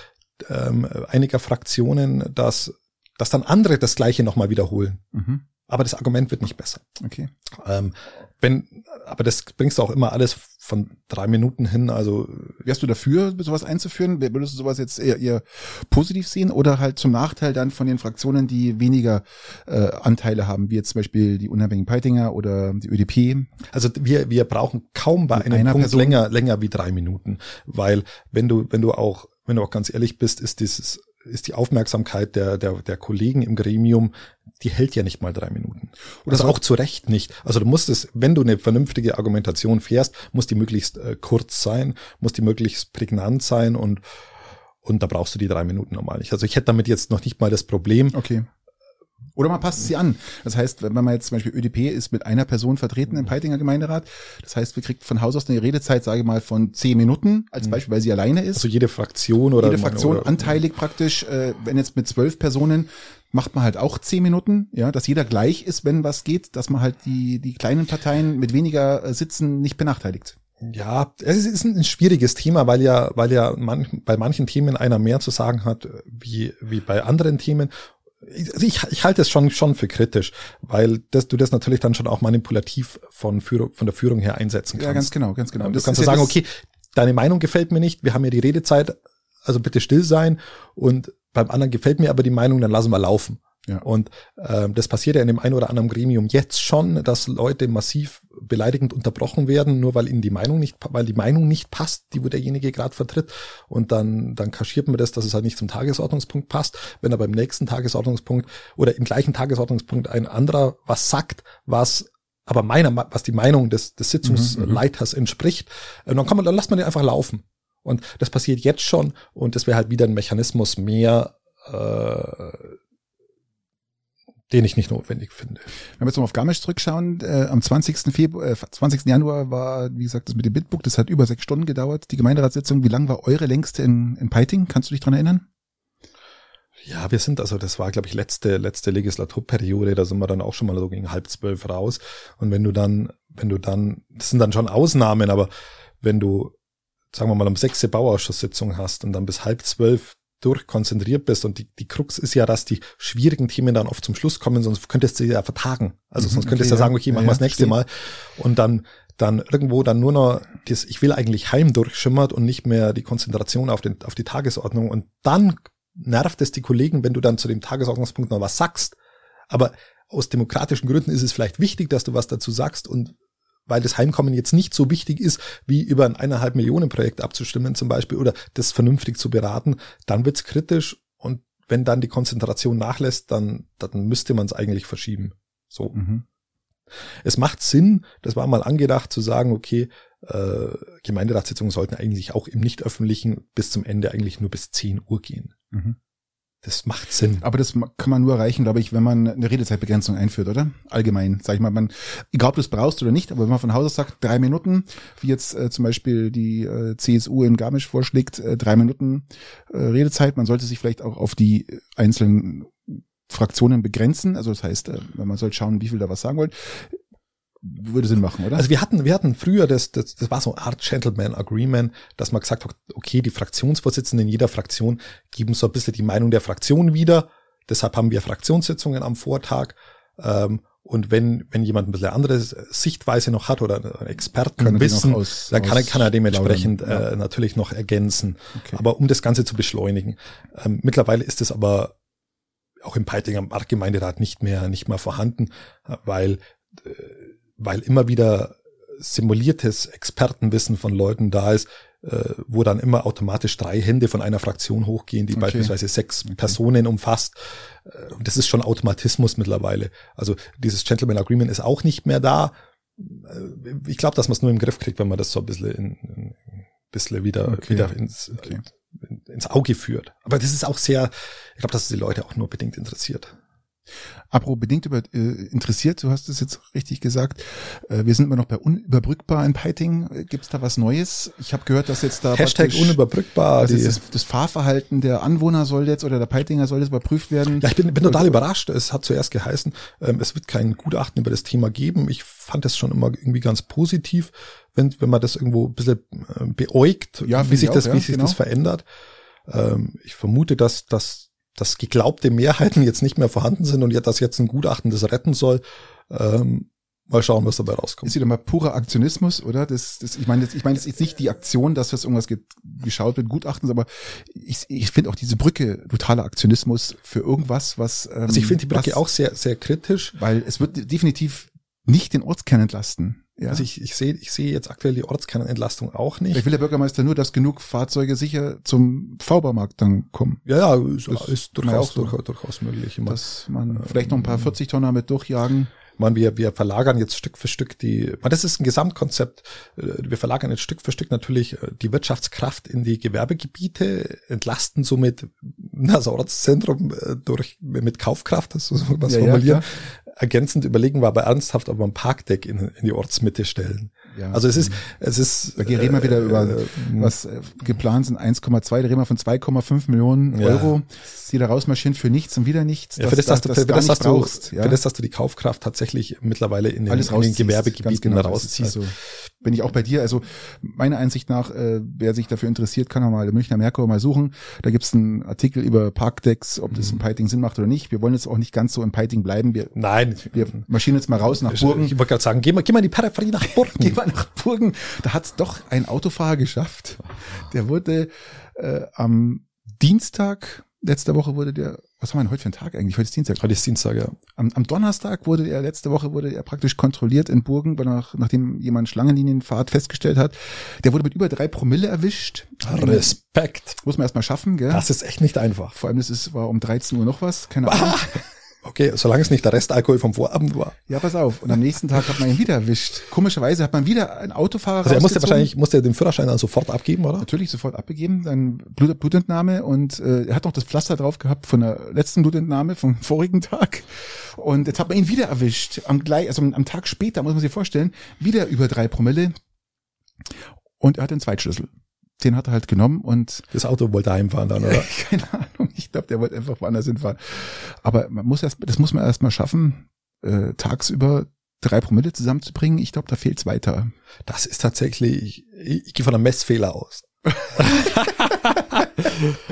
ähm, einiger Fraktionen, dass, dass dann andere das Gleiche nochmal wiederholen. Mhm. Aber das Argument wird nicht besser. Okay. Ähm, wenn, aber das bringst du auch immer alles von drei Minuten hin. Also wärst du dafür, sowas einzuführen? Würdest du sowas jetzt eher, eher positiv sehen oder halt zum Nachteil dann von den Fraktionen, die weniger äh, Anteile haben, wie jetzt zum Beispiel die unabhängigen Peitinger oder die ÖDP? Also wir, wir brauchen kaum bei einem Punkt Person? länger, länger wie drei Minuten, weil wenn du, wenn du auch, wenn du auch ganz ehrlich bist, ist dieses ist die Aufmerksamkeit der, der, der Kollegen im Gremium, die hält ja nicht mal drei Minuten. Und das also auch zu Recht nicht. Also du musst es, wenn du eine vernünftige Argumentation fährst, muss die möglichst äh, kurz sein, muss die möglichst prägnant sein und, und da brauchst du die drei Minuten normal nicht. Also ich hätte damit jetzt noch nicht mal das Problem. Okay. Oder man passt sie an. Das heißt, wenn man jetzt zum Beispiel ÖDP ist mit einer Person vertreten im Peitinger Gemeinderat, das heißt, wir kriegt von Haus aus eine Redezeit, sage ich mal, von zehn Minuten, als mhm. Beispiel, weil sie alleine ist. Also jede Fraktion oder jede Fraktion oder, anteilig praktisch. Äh, wenn jetzt mit zwölf Personen macht man halt auch zehn Minuten, ja, dass jeder gleich ist, wenn was geht, dass man halt die die kleinen Parteien mit weniger äh, Sitzen nicht benachteiligt. Ja, es ist ein schwieriges Thema, weil ja, weil ja man, bei manchen Themen einer mehr zu sagen hat, wie, wie bei anderen Themen ich, ich halte es schon, schon für kritisch, weil das, du das natürlich dann schon auch manipulativ von, Führung, von der Führung her einsetzen kannst. Ja, ganz genau, ganz genau. Du das kannst ja sagen, okay, deine Meinung gefällt mir nicht, wir haben ja die Redezeit, also bitte still sein und beim anderen gefällt mir aber die Meinung, dann lassen wir laufen. Ja. Und ähm, das passiert ja in dem einen oder anderen Gremium jetzt schon, dass Leute massiv beleidigend unterbrochen werden, nur weil ihnen die Meinung nicht, weil die Meinung nicht passt, die wo derjenige gerade vertritt. Und dann, dann kaschiert man das, dass es halt nicht zum Tagesordnungspunkt passt. Wenn er beim nächsten Tagesordnungspunkt oder im gleichen Tagesordnungspunkt ein anderer was sagt, was aber meiner, was die Meinung des, des Sitzungsleiters mhm, mhm. entspricht, äh, dann kann man, dann lässt man den einfach laufen. Und das passiert jetzt schon und das wäre halt wieder ein Mechanismus mehr, äh, den ich nicht notwendig finde. Wenn wir jetzt mal auf Garmisch zurückschauen, äh, am 20. Februar, äh, 20. Januar war, wie gesagt, das mit dem Bitbook, das hat über sechs Stunden gedauert, die Gemeinderatssitzung. Wie lang war eure längste in, in Peiting? Kannst du dich dran erinnern? Ja, wir sind, also das war, glaube ich, letzte, letzte Legislaturperiode, da sind wir dann auch schon mal so gegen halb zwölf raus. Und wenn du dann, wenn du dann, das sind dann schon Ausnahmen, aber wenn du, sagen wir mal, um sechste Bauausschusssitzung hast und dann bis halb zwölf durchkonzentriert bist und die, die Krux ist ja, dass die schwierigen Themen dann oft zum Schluss kommen, sonst könntest du ja vertagen. Also mhm, sonst könntest du ja sagen, okay, machen wir das nächste Mal. Und dann, dann irgendwo dann nur noch das, ich will eigentlich heim durchschimmert und nicht mehr die Konzentration auf, den, auf die Tagesordnung. Und dann nervt es die Kollegen, wenn du dann zu dem Tagesordnungspunkt noch was sagst. Aber aus demokratischen Gründen ist es vielleicht wichtig, dass du was dazu sagst und weil das Heimkommen jetzt nicht so wichtig ist, wie über ein eineinhalb Millionen Projekt abzustimmen zum Beispiel oder das vernünftig zu beraten, dann wird's kritisch und wenn dann die Konzentration nachlässt, dann, dann müsste man es eigentlich verschieben. So. Mhm. Es macht Sinn, das war mal angedacht, zu sagen, okay, äh, Gemeinderatssitzungen sollten eigentlich auch im nicht öffentlichen bis zum Ende eigentlich nur bis 10 Uhr gehen. Mhm. Das macht Sinn. Aber das kann man nur erreichen, glaube ich, wenn man eine Redezeitbegrenzung einführt, oder? Allgemein, sag ich mal, man, egal ob du es brauchst oder nicht, aber wenn man von Haus aus sagt, drei Minuten, wie jetzt äh, zum Beispiel die äh, CSU in Garmisch vorschlägt, äh, drei Minuten äh, Redezeit, man sollte sich vielleicht auch auf die einzelnen Fraktionen begrenzen. Also das heißt, äh, man soll schauen, wie viel da was sagen wollen würde Sinn machen, oder? Also wir hatten, wir hatten früher das, das, das war so eine Art Gentleman Agreement, dass man gesagt hat, okay, die Fraktionsvorsitzenden in jeder Fraktion geben so ein bisschen die Meinung der Fraktion wieder. Deshalb haben wir Fraktionssitzungen am Vortag. Ähm, und wenn, wenn jemand ein bisschen andere Sichtweise noch hat oder Experten wissen, aus, dann kann, er, kann er dementsprechend ja. äh, natürlich noch ergänzen. Okay. Aber um das Ganze zu beschleunigen. Ähm, mittlerweile ist es aber auch im Peitinger Marktgemeinderat nicht mehr, nicht mehr vorhanden, weil äh, weil immer wieder simuliertes Expertenwissen von Leuten da ist, äh, wo dann immer automatisch drei Hände von einer Fraktion hochgehen, die okay. beispielsweise sechs okay. Personen umfasst. Äh, das ist schon Automatismus mittlerweile. Also dieses Gentleman Agreement ist auch nicht mehr da. Äh, ich glaube, dass man es nur im Griff kriegt, wenn man das so ein bisschen, in, in, bisschen wieder, okay. wieder ins, ins Auge führt. Aber das ist auch sehr, ich glaube, dass es die Leute auch nur bedingt interessiert. Apro bedingt über, äh, interessiert, du hast es jetzt richtig gesagt. Äh, wir sind immer noch bei unüberbrückbar in Piting. Äh, Gibt es da was Neues? Ich habe gehört, dass jetzt da Hashtag unüberbrückbar. Das, das, das, Fahrverhalten der Anwohner soll jetzt oder der Peitinger soll jetzt überprüft werden. Ja, ich bin, bin total überrascht. Es hat zuerst geheißen, ähm, es wird kein Gutachten über das Thema geben. Ich fand das schon immer irgendwie ganz positiv, wenn, wenn man das irgendwo ein bisschen äh, beäugt, ja, wie sich auch, das, ja, wie sich genau. das verändert. Ähm, ich vermute, dass, dass dass geglaubte Mehrheiten jetzt nicht mehr vorhanden sind und ja, dass jetzt ein Gutachten das retten soll. Ähm, Mal schauen, was dabei rauskommt. Ist wieder mal purer Aktionismus, oder? Das, das, ich meine, ich meine, das ist nicht die Aktion, dass das irgendwas ge geschaut wird, Gutachtens, aber ich, ich finde auch diese Brücke totaler Aktionismus für irgendwas, was. Ähm, Also ich finde die Brücke was, auch sehr, sehr kritisch. Weil es wird definitiv nicht den Ortskern entlasten. Ja. Also ich, ich sehe ich sehe jetzt aktuell die Ortskernentlastung auch nicht. Vielleicht will der Bürgermeister nur, dass genug Fahrzeuge sicher zum V-Baumarkt dann kommen. Ja, ja, ist, Das ist man durchaus, so. durchaus, durchaus möglich. Immer. Dass man vielleicht noch ein paar 40 Tonner mit durchjagen. Ich meine, wir, wir verlagern jetzt Stück für Stück die, ich meine, das ist ein Gesamtkonzept. Äh, Wir verlagern jetzt Stück für Stück natürlich äh, die Wirtschaftskraft in die Gewerbegebiete, entlasten somit das Ortszentrum äh, durch, mit Kaufkraft, das muss man ja, formulieren. Ergänzend überlegen wir aber ernsthaft, ob wir ein Parkdeck in, in die Ortsmitte stellen. Ja. Also es ist, es ist. Da reden wir wieder über, äh, was äh, geplant sind, 1,2, da reden wir von 2,5 Millionen Ja. Euro, die da rausmarschieren für nichts und wieder nichts. Ja, für das, dass du, für gar das, dass nicht du, brauchst, ja. für das, dass du die Kaufkraft tatsächlich mittlerweile in den, in den Ganz genau, das rausziehst. Also bin ich auch bei dir. Also meiner Einsicht nach, äh, wer sich dafür interessiert, kann er mal Münchner Merkur mal suchen. Da gibt's einen Artikel über Parkdecks, ob Mhm. das im Peiting Sinn macht oder nicht. Wir wollen jetzt auch nicht ganz so im Peiting bleiben. Wir, Nein, wir marschieren jetzt mal raus nach Burgen. Ich wollte gerade sagen, geh mal, geh mal in die Peripherie nach Burgen. Gehen wir nach Burgen. Da hat's doch ein Autofahrer geschafft. Der wurde äh, am Dienstag, letzte Woche wurde der, was haben wir denn heute für einen Tag eigentlich? Heute ist Dienstag. Heute ist Dienstag, ja. Am, am Donnerstag wurde er, letzte Woche wurde er praktisch kontrolliert in Burgen, weil nach, nachdem jemand Schlangenlinienfahrt festgestellt hat. Der wurde mit über drei Promille erwischt. Respekt. Muss man erstmal schaffen, gell? Das ist echt nicht einfach. Vor allem, das ist, war um 13 Uhr noch was, keine Ahnung. Okay, solange es nicht der Restalkohol vom Vorabend war. Ja, pass auf. Und am nächsten Tag hat man ihn wieder erwischt. Komischerweise hat man wieder einen Autofahrer Also er musste wahrscheinlich, musste er den Führerschein dann sofort abgeben, oder? natürlich sofort abgegeben, dann Blut, Blutentnahme und äh, er hat noch das Pflaster drauf gehabt von der letzten Blutentnahme vom vorigen Tag und jetzt hat man ihn wieder erwischt, am gleich, also am, am Tag später muss man sich vorstellen, wieder über drei Promille und er hat den Zweitschlüssel. Den hat er halt genommen und Das Auto wollte heimfahren dann, oder? keine Ahnung, ich glaube, der wollte einfach woanders hinfahren. Aber man muss erst, das muss man erst mal schaffen, äh, tagsüber drei Promille zusammenzubringen. Ich glaube, da fehlt's weiter. Das ist tatsächlich, ich, ich gehe von einem Messfehler aus.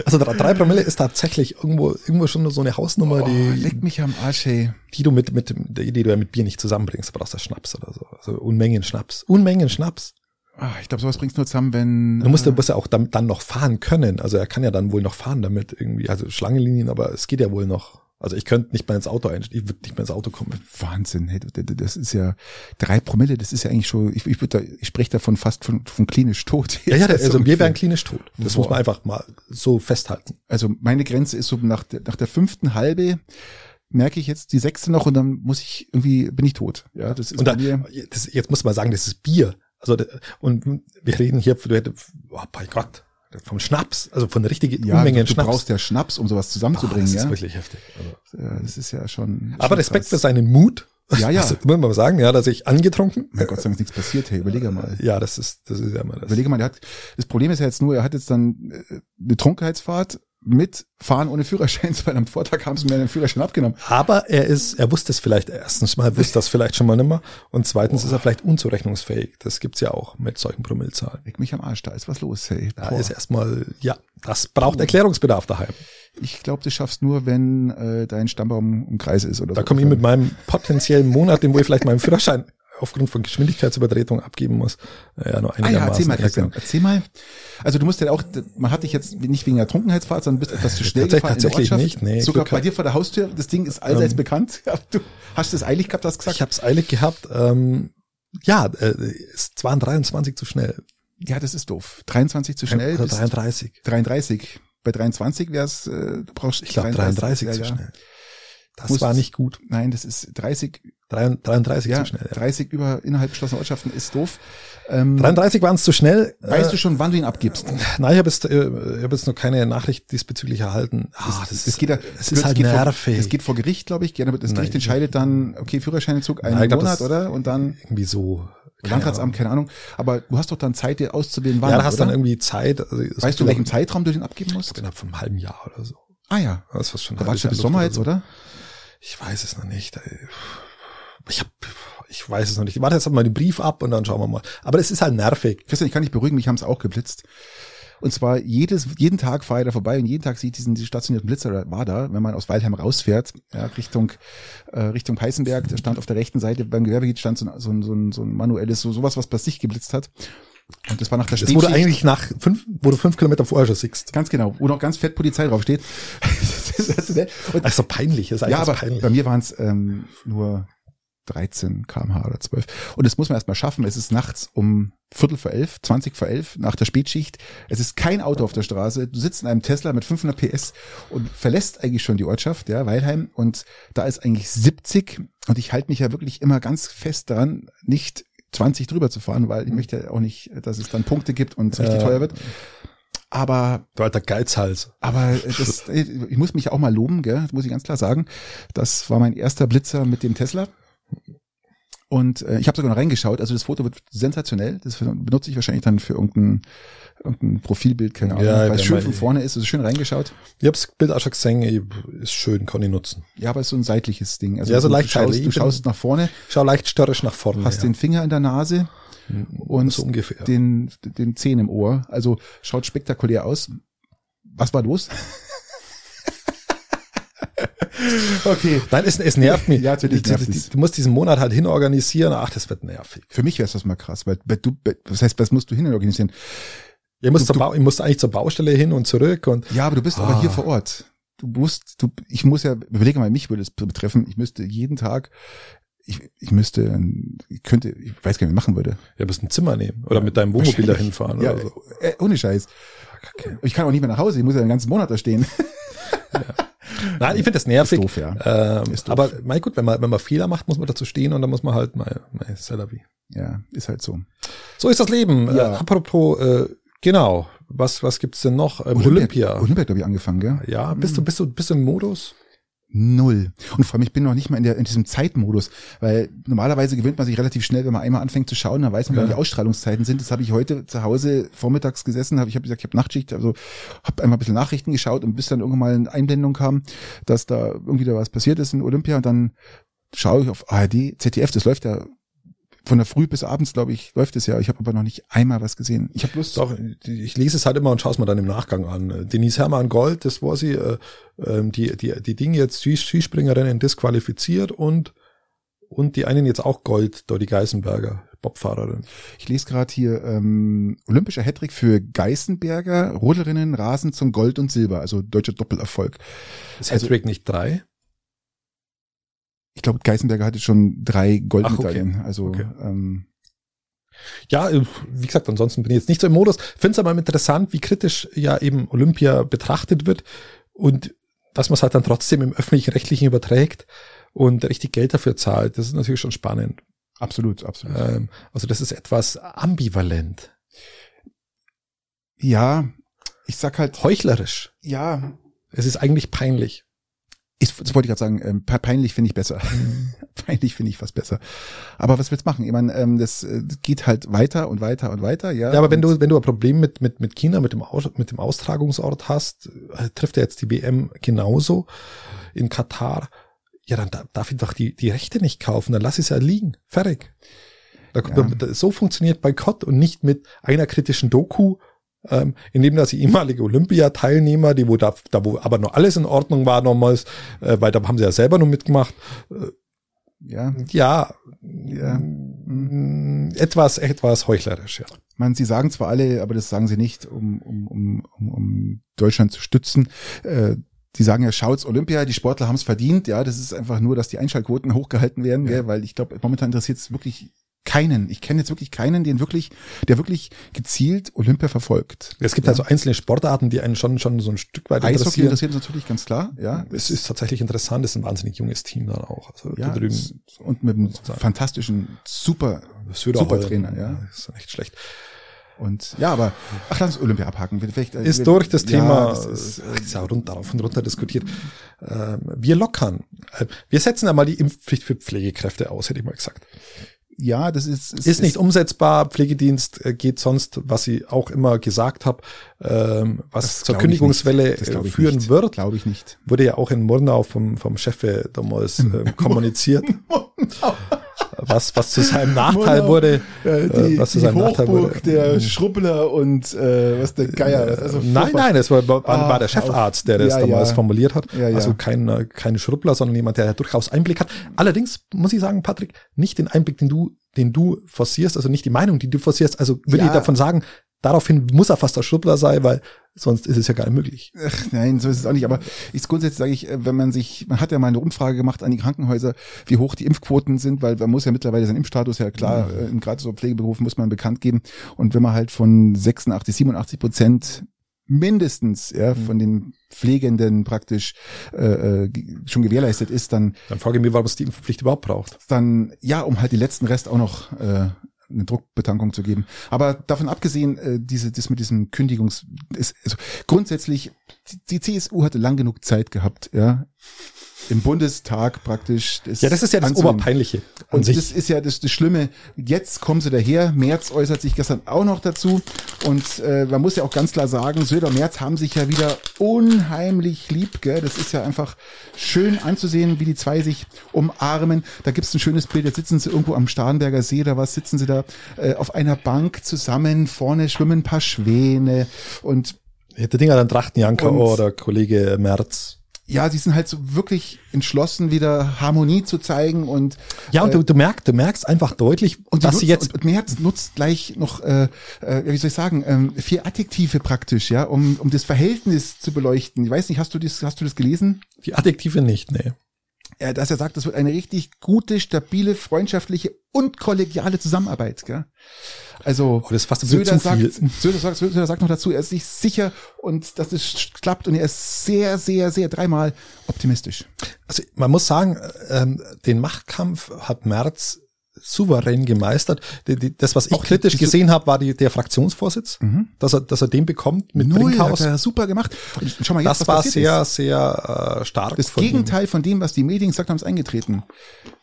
also drei drei Promille ist tatsächlich irgendwo, irgendwo schon so eine Hausnummer, Oh, die, leck mich am Arsch, hey. die du mit, mit, die, die du ja mit Bier nicht zusammenbringst, du brauchst ja Schnaps oder so. Also Unmengen Schnaps. Unmengen Schnaps. Ah, ich glaube, sowas bringt's nur zusammen, wenn. Du musst, äh, du musst ja auch dann, dann noch fahren können. Also er kann ja dann wohl noch fahren damit irgendwie. Also Schlangenlinien, aber es geht ja wohl noch. Also ich könnte nicht mehr ins Auto einsteigen. Ich würde nicht mehr ins Auto kommen. Wahnsinn, hey, das- ist ja drei Promille, das ist ja eigentlich schon, ich, ich, da, ich spreche davon fast von, von klinisch tot. Ja, ja, So also wir wären klinisch tot. Das Boah. muss man einfach mal so festhalten. Also meine Grenze ist so nach der, nach der fünften halbe merke ich jetzt die sechste noch und dann muss ich irgendwie bin ich tot. Ja, das ist Und da, das, jetzt muss man sagen, das ist Bier. Also und wir reden hier, du hättest, oh mein Gott, vom Schnaps, also von richtigen Ja, Unmengen du, du Schnaps. brauchst ja Schnaps, um sowas Boah, zusammenzubringen, das ist ja. wirklich heftig. Also, ja. Das ist ja schon. aber schon Respekt für krass. seinen Mut. Ja, ja. Das muss man mal sagen, ja, dass ich angetrunken. Mein Gott sei Dank ist nichts passiert, hey, überlege mal. Ja, das ist, das ist ja mal das. Überlege mal, der hat, das Problem ist ja jetzt nur, er hat jetzt dann äh, eine Trunkenheitsfahrt mit Fahren ohne Führerschein, weil am Vortag haben sie mir den Führerschein abgenommen. Aber er ist, er wusste es vielleicht erstens mal, wusste das vielleicht schon mal nimmer und zweitens ist er vielleicht unzurechnungsfähig. Das gibt's ja auch mit solchen Promillezahlen. Leg mich am Arsch, da ist was los, hey. Da Boah. ist erstmal, ja, das braucht Erklärungsbedarf daheim. Ich glaube, du schaffst nur, wenn äh, dein Stammbaum im Kreis ist oder Da so. komme ich mit meinem potenziellen Monat, den wo ich vielleicht meinen Führerschein aufgrund von Geschwindigkeitsübertretung abgeben muss, äh, ja, nur Ah ja, einigermaßen. erzähl mal, Christian, erzähl mal. Also du musst ja auch, man hat dich jetzt nicht wegen der Trunkenheitsfahrt, sondern bist etwas zu schnell Tatsächlich- gefahren in der tatsächlich Ortschaft. nicht, nee, Sogar bei dir vor der Haustür, das Ding ist allseits Ähm, bekannt. Du hast es eilig gehabt, hast gesagt. Ich habe es eilig gehabt. Ähm, ja, äh, es waren 23 zu schnell. ja, das ist doof. 23 zu schnell, Oder bist 33. 33. Bei 23 wär's, äh, du brauchst Ich glaube 33 ja, zu ja. Das Muss- war nicht gut. Nein, das ist 30, 33 ja, zu schnell. Ja. 30 über innerhalb geschlossener Ortschaften ist doof. Ähm, 33 waren es zu schnell. weißt äh, du schon, wann du ihn abgibst? Nein, ich habe jetzt, äh, ich hab jetzt noch keine Nachricht diesbezüglich erhalten. Ah, Das, das geht, ja, es ist halt geht vor, nervig. Es geht vor Gericht, glaube ich. Das Gericht Nein. entscheidet dann, okay, Führerscheinentzug einen Nein, glaub, Monat, das- oder? Und dann irgendwie so. keine Landratsamt, keine Ahnung. Aber du hast doch dann Zeit, dir auszuwählen, wann. Ja, da hast du oder? dann irgendwie Zeit. Also, weißt du, welchen Zeitraum du den abgeben musst? Innerhalb von einem halben Jahr oder so. Ah ja, Das ist schon da warst du bis Sommer jetzt, oder? Ich weiß es noch nicht. Ich hab, ich weiß es noch nicht. Ich warte jetzt mal den Brief ab und dann schauen wir mal. Aber es ist halt nervig. Christian, ich kann dich beruhigen, mich haben es auch geblitzt. Und zwar jedes, jeden Tag fahre ich da vorbei und jeden Tag sieht diesen, diesen stationierten Blitzer war da, wenn man aus Weilheim rausfährt, ja, Richtung, äh, Richtung Heißenberg, der stand auf der rechten Seite beim Gewerbegebiet stand so ein, so ein, so ein, so ein manuelles, so sowas, was bei sich geblitzt hat. Und das war nach der Das wurde eigentlich nach fünf, wo du fünf Kilometer vorher schon siehst. Ganz genau, wo noch ganz fett Polizei draufsteht. und, also peinlich, ist eigentlich ja, aber peinlich. bei mir waren es ähm, nur 13 kmh oder 12. Und das muss man erstmal schaffen. Es ist nachts um Viertel vor elf, 20 vor elf, nach der Spätschicht. Es ist kein Auto auf der Straße. Du sitzt in einem Tesla mit 500 PS und verlässt eigentlich schon die Ortschaft, ja, Weilheim. Und da ist eigentlich 70. Und ich halte mich ja wirklich immer ganz fest daran, nicht 20 drüber zu fahren, weil ich möchte ja auch nicht, dass es dann Punkte gibt und es richtig teuer wird. Aber Du alter Geizhals. aber das, ich muss mich auch mal loben, gell? das muss ich ganz klar sagen. Das war mein erster Blitzer mit dem Tesla. Und äh, ich habe sogar noch reingeschaut. Also das Foto wird sensationell. Das benutze ich wahrscheinlich dann für irgendein, irgendein Profilbild, keine Ahnung, Ja, weil es schön von vorne ist. Also schön reingeschaut. Ich hab's Bild auch schon gesehen, ich- ist schön, kann ich nutzen. Ja, aber es ist so ein seitliches Ding. Also Ja, so du, leicht du schaust, du schaust nach vorne, Schau leicht störrisch nach vorne. hast ja. den Finger in der Nase und so ungefähr. den, den Zehen im Ohr. Also schaut spektakulär aus. Was war los? Okay. Nein, es, es nervt mich. Ja, natürlich du, nervt du, du musst diesen Monat halt hinorganisieren. Ach, das wird nervig. Für mich wäre das mal krass, weil, weil du, was heißt, was musst du hin organisieren? Ich muss, Du- du- Bau, ich muss eigentlich zur Baustelle hin und zurück und Ja, aber du bist aber Ah. hier vor Ort. Du musst, du, ich muss ja, überlege mal, mich würde es betreffen. Ich müsste jeden Tag, ich, ich müsste, ich könnte, ich weiß gar nicht, wie ich machen würde. ja, musst ein Zimmer nehmen oder mit deinem Wohnmobil Wahrscheinlich. dahin fahren Ja, oder so. äh, ohne Scheiß. Kacke. Ich kann auch nicht mehr nach Hause. Ich muss ja den ganzen Monat da stehen. Nein, ich finde das nervig. Ist doof, ja. Ähm, Ist doof. aber mein gut, wenn man, wenn man Fehler macht, muss man dazu stehen und dann muss man halt mal, mal Salavi. Ja, ist halt so. So ist das Leben. Ja. Äh, apropos, äh, genau. Was, was gibt's denn noch? Ähm, Olympia. Olympia, glaube ich, angefangen, gell? Ja, bist du, bist du, bist du im Modus? Null. Und vor allem, ich bin noch nicht mal in, der, in diesem Zeitmodus, weil normalerweise gewöhnt man sich relativ schnell, wenn man einmal anfängt zu schauen, dann weiß man, wann Ja. die Ausstrahlungszeiten sind. Das habe ich heute zu Hause vormittags gesessen, habe ich habe gesagt, ich habe Nachtschicht, also habe einmal ein bisschen Nachrichten geschaut und bis dann irgendwann mal eine Einblendung kam, dass da irgendwie da was passiert ist in Olympia und dann schaue ich auf ARD, ZDF, das läuft ja von der Früh bis abends, glaube ich, läuft es ja. Ich habe aber noch nicht einmal was gesehen. Ich habe bloß Doch, ich lese es halt immer und schaue es mir dann im Nachgang an. Denise Hermann Gold, das war sie, äh, ähm, die, die, die Dinge jetzt Skis- Skispringerinnen disqualifiziert und, und die einen jetzt auch Gold, da die Geisenberger, Bobfahrerin. Ich lese gerade hier ähm, olympischer Hattrick für Geißenberger, Rodlerinnen rasen zum Gold und Silber, also deutscher Doppelerfolg. Ist Also- Hattrick nicht drei? Ich glaube, Geißenberger hatte schon drei Goldmedaillen. Also Okay. ähm, Ja, äh, wie gesagt, ansonsten bin ich jetzt nicht so im Modus. Finde es aber interessant, wie kritisch ja eben Olympia betrachtet wird und dass man es halt dann trotzdem im öffentlichen Rechtlichen überträgt und richtig Geld dafür zahlt. Das ist natürlich schon spannend. absolut, absolut. Ähm, also das ist etwas ambivalent, ja, ich sag halt, heuchlerisch. ja, Es ist eigentlich peinlich. Ich, das wollte ich gerade sagen, ähm, pe- peinlich finde ich besser. peinlich finde ich fast besser. Aber was willst du machen? Ich meine, ähm, das äh, geht halt weiter und weiter und weiter, ja. Ja, aber wenn du, wenn du ein Problem mit, mit, mit China, mit dem, Aus, mit dem Austragungsort hast, äh, trifft ja jetzt die WM genauso in Katar. Ja, dann da- darf ich doch die, die Rechte nicht kaufen, dann lass es ja liegen. Fertig. Da, Ja. so funktioniert Boykott und nicht mit einer kritischen Doku, ähm, indem das die ehemalige Olympiateilnehmer, die wo da, da wo aber noch alles in Ordnung war damals, äh, weil da haben sie ja selber nur mitgemacht, ja, ja, Ja. mm, etwas, etwas heuchlerisch, ja. man, sie sagen zwar alle, aber das sagen sie nicht, um, um, um, um, Deutschland zu stützen. Äh, die sagen ja, schaut's Olympia, die Sportler haben's verdient. Ja, das ist einfach nur, dass die Einschaltquoten hochgehalten werden, Ja. gell, weil ich glaube, momentan interessiert es wirklich keinen. Ich kenne jetzt wirklich keinen, den wirklich, der wirklich gezielt Olympia verfolgt. Es gibt ja. also einzelne Sportarten, die einen schon, schon so ein Stück weit Eishockey interessieren. interessiert uns natürlich ganz klar, ja. Es ist tatsächlich interessant, es ist ein wahnsinnig junges Team dann auch. Also ja, da drüben, und mit einem fantastischen, super, super Trainer, ja. Das ist echt schlecht. Und ja, aber ach, lass uns Olympia abhaken. Vielleicht, äh, Ist wir- durch das ja, Thema, das ist, ist ja runter, rauf und runter diskutiert. Ähm, wir lockern. Äh, Wir setzen einmal die Impfpflicht für Pflegekräfte aus, hätte ich mal gesagt. Ja, das ist, Ist nicht umsetzbar. Pflegedienst äh, geht sonst, was ich auch immer gesagt habe, ähm, was zur Kündigungswelle äh, führen nicht. wird. Glaube ich nicht. Wurde ja auch in Murnau vom, vom Chef damals ähm, kommuniziert. was, was zu seinem Nachteil Mono, wurde. äh, die, was zu seinem Nachteil Hochburg wurde. der Schrubbler und äh, was der Geier. Was, also nein, nein, es war, war, war Ah, der Chefarzt, der das ja, damals ja. formuliert hat. Ja. Also kein, äh, kein Schrubbler, sondern jemand, der durchaus Einblick hat. Allerdings muss ich sagen, Patrick, nicht den Einblick, den du, den du forcierst, also nicht die Meinung, die du forcierst. Also würde ich davon sagen, daraufhin muss er fast der Schrubbler sein, weil sonst ist es ja gar nicht möglich. Ach, nein, so ist es auch nicht. Aber ich grundsätzlich sage ich, wenn man sich, man hat ja mal eine Umfrage gemacht an die Krankenhäuser, wie hoch die Impfquoten sind, weil man muss ja mittlerweile seinen Impfstatus ja klar, in gerade so Pflegeberufen muss man bekannt geben. Und wenn man halt von 86, 87 Prozent mindestens ja, von den Pflegenden praktisch äh, äh, schon gewährleistet ist, dann Dann frage ich mich, warum es die Impfpflicht überhaupt braucht. dann ja, um halt die letzten Rest auch noch äh, eine Druckbetankung zu geben. Aber davon abgesehen, äh, diese, das mit diesem Kündigungs, ist, also grundsätzlich, die, CSU hatte lang genug Zeit gehabt, ja, im Bundestag praktisch. Ja, das ist ja das anzunehmen. Oberpeinliche. Und sich. das ist ja das, das Schlimme. Jetzt kommen sie daher. Merz äußert sich gestern auch noch dazu. Und äh, man muss ja auch ganz klar sagen, Söder und Merz haben sich ja wieder unheimlich lieb. Gell? Das ist ja einfach schön anzusehen, wie die zwei sich umarmen. Da gibt's ein schönes Bild. Jetzt sitzen sie irgendwo am Starnberger See oder was, sitzen sie da äh, auf einer Bank zusammen. Vorne schwimmen ein paar Schwäne. Und Hätte Dinger dann Trachtenjanker oder Kollege Merz. Ja, sie sind halt so wirklich entschlossen, wieder Harmonie zu zeigen und Ja, und du, du merkst, du merkst einfach deutlich, Und dass sie nutzt, jetzt und, und Merz nutzt gleich noch, äh, äh, wie soll ich sagen, ähm, vier Adjektive praktisch, ja, um, um das Verhältnis zu beleuchten. Ich weiß nicht, hast du das, hast du das gelesen? die Adjektive nicht, nee. Äh, dass er sagt, das wird eine richtig gute, stabile, freundschaftliche und kollegiale Zusammenarbeit, gell? Also Oh, das ist fast Söder sagt. Söder sagt, Söder sagt noch dazu, er ist sich sicher und dass es klappt und er ist sehr, sehr, sehr dreimal optimistisch. Also man muss sagen, ähm, den Machtkampf hat Merz souverän gemeistert. Das, was ich Auch kritisch die- gesehen habe, war die, der Fraktionsvorsitz, dass er, dass er den bekommt mit Null, hat Brinkhaus. er super gemacht. Und schau mal jetzt, Das war sehr, ist. sehr äh, stark. Das von ihm. Gegenteil von dem, was die Medien gesagt haben, ist eingetreten.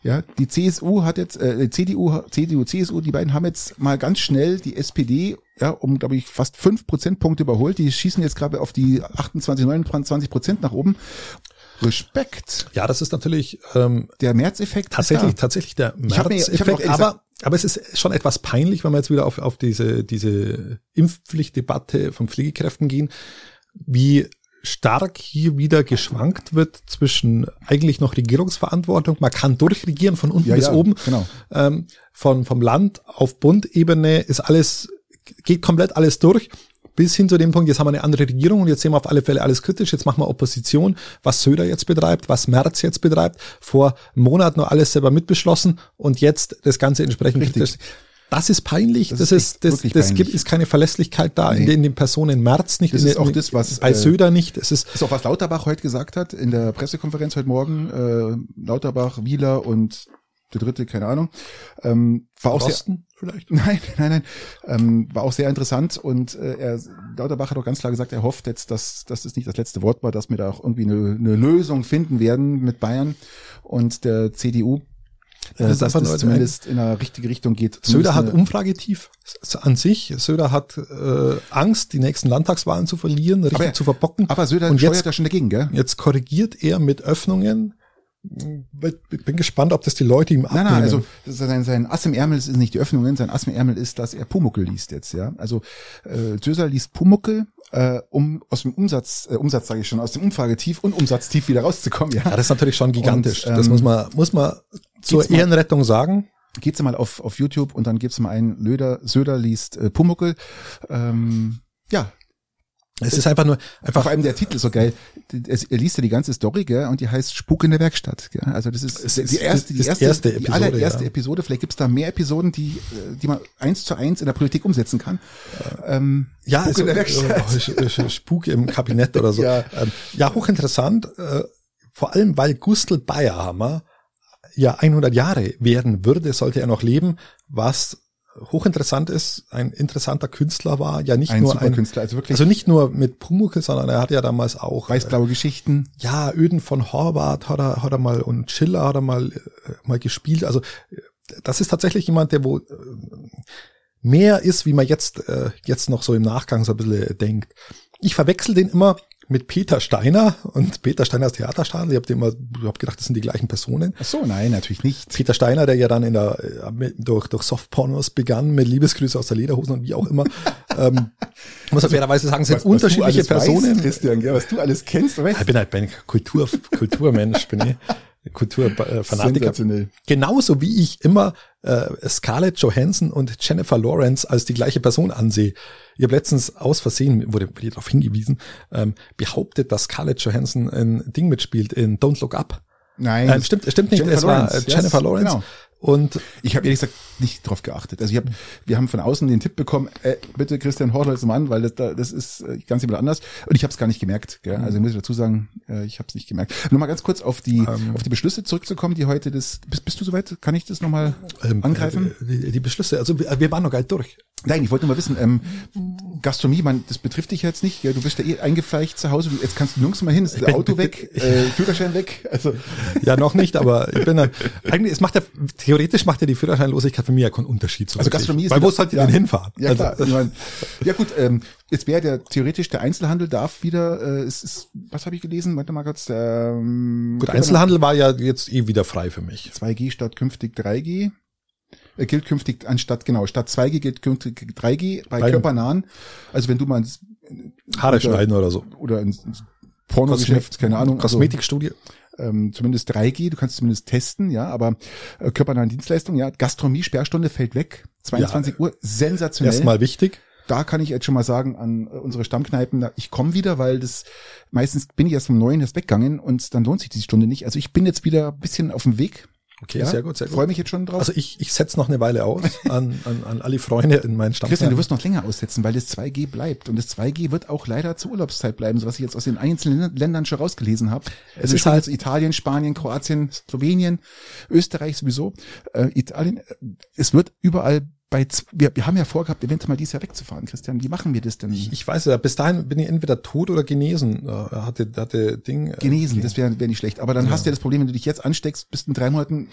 Ja, die CSU hat jetzt, äh, CDU, CDU, CSU, die beiden haben jetzt mal ganz schnell die SPD, ja, um, glaube ich, fast fünf Prozentpunkte überholt. Die schießen jetzt gerade auf die 28, 29 Prozent nach oben. Respekt. Ja, das ist natürlich ähm, Der Märzeffekt tatsächlich, tatsächlich der ehrlich Aber, aber es ist schon etwas peinlich, wenn wir jetzt wieder auf, auf diese, diese Impfpflichtdebatte von Pflegekräften gehen, wie stark hier wieder geschwankt wird zwischen eigentlich noch Regierungsverantwortung. Man kann durchregieren von unten Ja, bis ja, oben. genau. Ähm, von, vom Land auf Bundebene ist alles, geht komplett alles durch. Bis hin zu dem Punkt, jetzt haben wir eine andere Regierung und jetzt sehen wir auf alle Fälle alles kritisch. Jetzt machen wir Opposition, was Söder jetzt betreibt, was Merz jetzt betreibt. Vor einem Monat nur alles selber mitbeschlossen und jetzt das Ganze entsprechend Richtig. kritisch. Das ist peinlich. Das Das, ist das, das peinlich. gibt, ist keine Verlässlichkeit da in, Nee. den, in den Personen Merz nicht. Das in ist den, auch das, was, bei äh, Söder nicht. Es ist, Das ist auch was Lauterbach heute gesagt hat in der Pressekonferenz heute Morgen. Äh, Lauterbach, Wieler und der dritte, keine Ahnung. Ähm, war auch sehr, Osten vielleicht. Nein, nein, nein. Ähm, war auch sehr interessant und äh, er, Lauterbach hat auch ganz klar gesagt, er hofft jetzt, dass, dass das nicht das letzte Wort war, dass wir da auch irgendwie eine, eine Lösung finden werden mit Bayern und der CDU. Äh, Das dass das zumindest in eine richtige Richtung geht. Söder hat Umfragetief an sich. Söder hat äh, Angst, die nächsten Landtagswahlen zu verlieren, richtig Aber- zu verbocken. aber Söder und steuert jetzt, ja schon dagegen, gell? jetzt korrigiert er mit Öffnungen. Ich bin gespannt, ob das die Leute ihm Nein, abnehmen. nein, also das ist sein, sein Ass im Ärmel ist nicht die Öffnungen, sein Ass im Ärmel ist, dass er Pumuckel liest jetzt, ja. Also äh, Söser liest Pumuckel, äh, um aus dem Umsatz, äh, Umsatz sage ich schon, aus dem Umfragetief und Umsatztief wieder rauszukommen, ja. ja, das ist natürlich schon gigantisch. Und, das ähm, muss man, muss man zur mal- Ehrenrettung sagen. Geht's mal auf, auf YouTube und dann gibt's mal einen Löder, Söder liest äh, Pumuckel. Ähm, ja, Es ist einfach nur, einfach, vor allem der Titel ist so geil. Er, liest ja die ganze Story, gell, und die heißt Spuk in der Werkstatt. Gell? Also das ist Es die erste, die ist erste, erste die Episode, allererste ja. Episode. Vielleicht gibt's da mehr Episoden, die, äh, die man eins zu eins in der Politik umsetzen kann. Ähm, ja, Spuk in der also, Werkstatt. äh, Sch- Spuk im Kabinett oder so. Ja. Ähm, ja hochinteressant, äh, vor allem weil Gustl Bayerhammer ja 100 Jahre werden würde, sollte er noch leben, was hochinteressant ist, ein interessanter Künstler war, ja nicht ein nur ein, Künstler, also wirklich also nicht nur mit Pumuckl, sondern er hat ja damals auch äh, weißblaue Geschichten. ja, Öden von Horvath hat er, hat er mal und Schiller hat er mal, äh, mal gespielt. Also äh, das ist tatsächlich jemand, der wo äh, mehr ist, wie man jetzt, äh, jetzt noch so im Nachgang so ein bisschen denkt. Ich verwechsel den immer mit Peter Steiner und Peter Steiner ist Theaterstadel. Ich habe immer hab gedacht, das sind die gleichen Personen. Ach so, nein, natürlich nicht. Peter Steiner, der ja dann in der äh, durch durch Softpornos begann mit Liebesgrüße aus der Lederhosen und wie auch immer. ähm, muss man fairerweise sagen, sind Was- was unterschiedliche alles Personen. Weißt, Christian, ja, was du alles kennst, weißt ich bin halt ein Kultur Kulturmensch, bin ich. Kulturfanatiker. Sensationell. Genauso wie ich immer äh, Scarlett Johansson und Jennifer Lawrence als die gleiche Person ansehe. Ich habe letztens aus Versehen, wurde, wurde darauf hingewiesen, ähm, behauptet, dass Scarlett Johansson ein Ding mitspielt in Don't Look Up. Nein, Ähm, stimmt, stimmt nicht, Jennifer es war Lawrence, äh, yes, Jennifer Lawrence. genau. Und Ich habe ehrlich gesagt nicht drauf geachtet. Also ich hab, wir haben von außen den Tipp bekommen, äh, bitte Christian Horschel zum Mann, weil das, da- das ist äh, ganz jemand anders. Und ich habe es gar nicht gemerkt. Gell? Also muss ich dazu sagen, äh, ich habe es nicht gemerkt. Nur mal ganz kurz auf die Ähm. auf die Beschlüsse zurückzukommen, die heute das. Bist, bist du soweit? Kann ich das nochmal ähm, angreifen? äh, Die, die Beschlüsse, also wir, wir waren noch gar nicht durch. Nein, ich wollte nur mal wissen, ähm, Gastronomie, man, das betrifft dich jetzt nicht. Gell? Du bist ja eh eingefleicht zu Hause. Jetzt kannst du nirgends mal hin, ist das Auto weg, äh, Führerschein weg. Also Ja, noch nicht, aber ich bin dann, eigentlich, es macht ja, theoretisch macht ja die Führerscheinlosigkeit für mich ja keinen Unterschied. So Also. Gastronomie ist Weil wo sollt ihr ja. denn hinfahren? Ja klar. Also, ich mein, ja gut, ähm, jetzt wäre der theoretisch der Einzelhandel darf wieder, äh, es ist, was habe ich gelesen? Warte mal kurz. Ähm, gut, Einzelhandel war ja jetzt eh wieder frei für mich. 2G statt künftig 3G. Äh, gilt künftig anstatt, genau, statt 2G gilt künftig 3G bei Beim- körpernahen. Also wenn du mal ins, Haare Oder- schneiden oder so. oder ins, ins Pornogeschäft, keine Ahnung. also, Kosmetikstudie. ähm, zumindest 3G, du kannst zumindest testen, ja, aber äh, körpernahen Dienstleistungen, ja, Gastronomie, Sperrstunde fällt weg, 22 Uhr, sensationell. Erstmal wichtig. da kann ich jetzt schon mal sagen an äh, unsere Stammkneipen, ich komme wieder, weil das meistens bin ich erst um neun erst weggegangen und dann lohnt sich die Stunde nicht. Also ich bin jetzt wieder ein bisschen auf dem Weg. Okay, ja, sehr gut, sehr Freue gut. mich jetzt schon drauf. Also ich, ich setze noch eine Weile aus an, an, an alle Freunde in meinen Stamm. Christian, du wirst noch länger aussetzen, weil das 2G bleibt. Und das 2G wird auch leider zur Urlaubszeit bleiben, so was ich jetzt aus den einzelnen Ländern schon rausgelesen habe. Es ist ist halt- Italien, Spanien, Kroatien, Slowenien, Österreich sowieso. Äh, Italien, äh, es wird überall bei, wir, wir haben ja vorgehabt, eventuell mal dieses Jahr wegzufahren, Christian. Wie machen wir das denn? ich, ich weiß ja, bis dahin bin ich entweder tot oder genesen. Äh, hatte, hatte Ding. äh, genesen, das wäre wär nicht schlecht. Aber dann hast du ja das Problem, wenn du dich jetzt ansteckst, bist in drei Monaten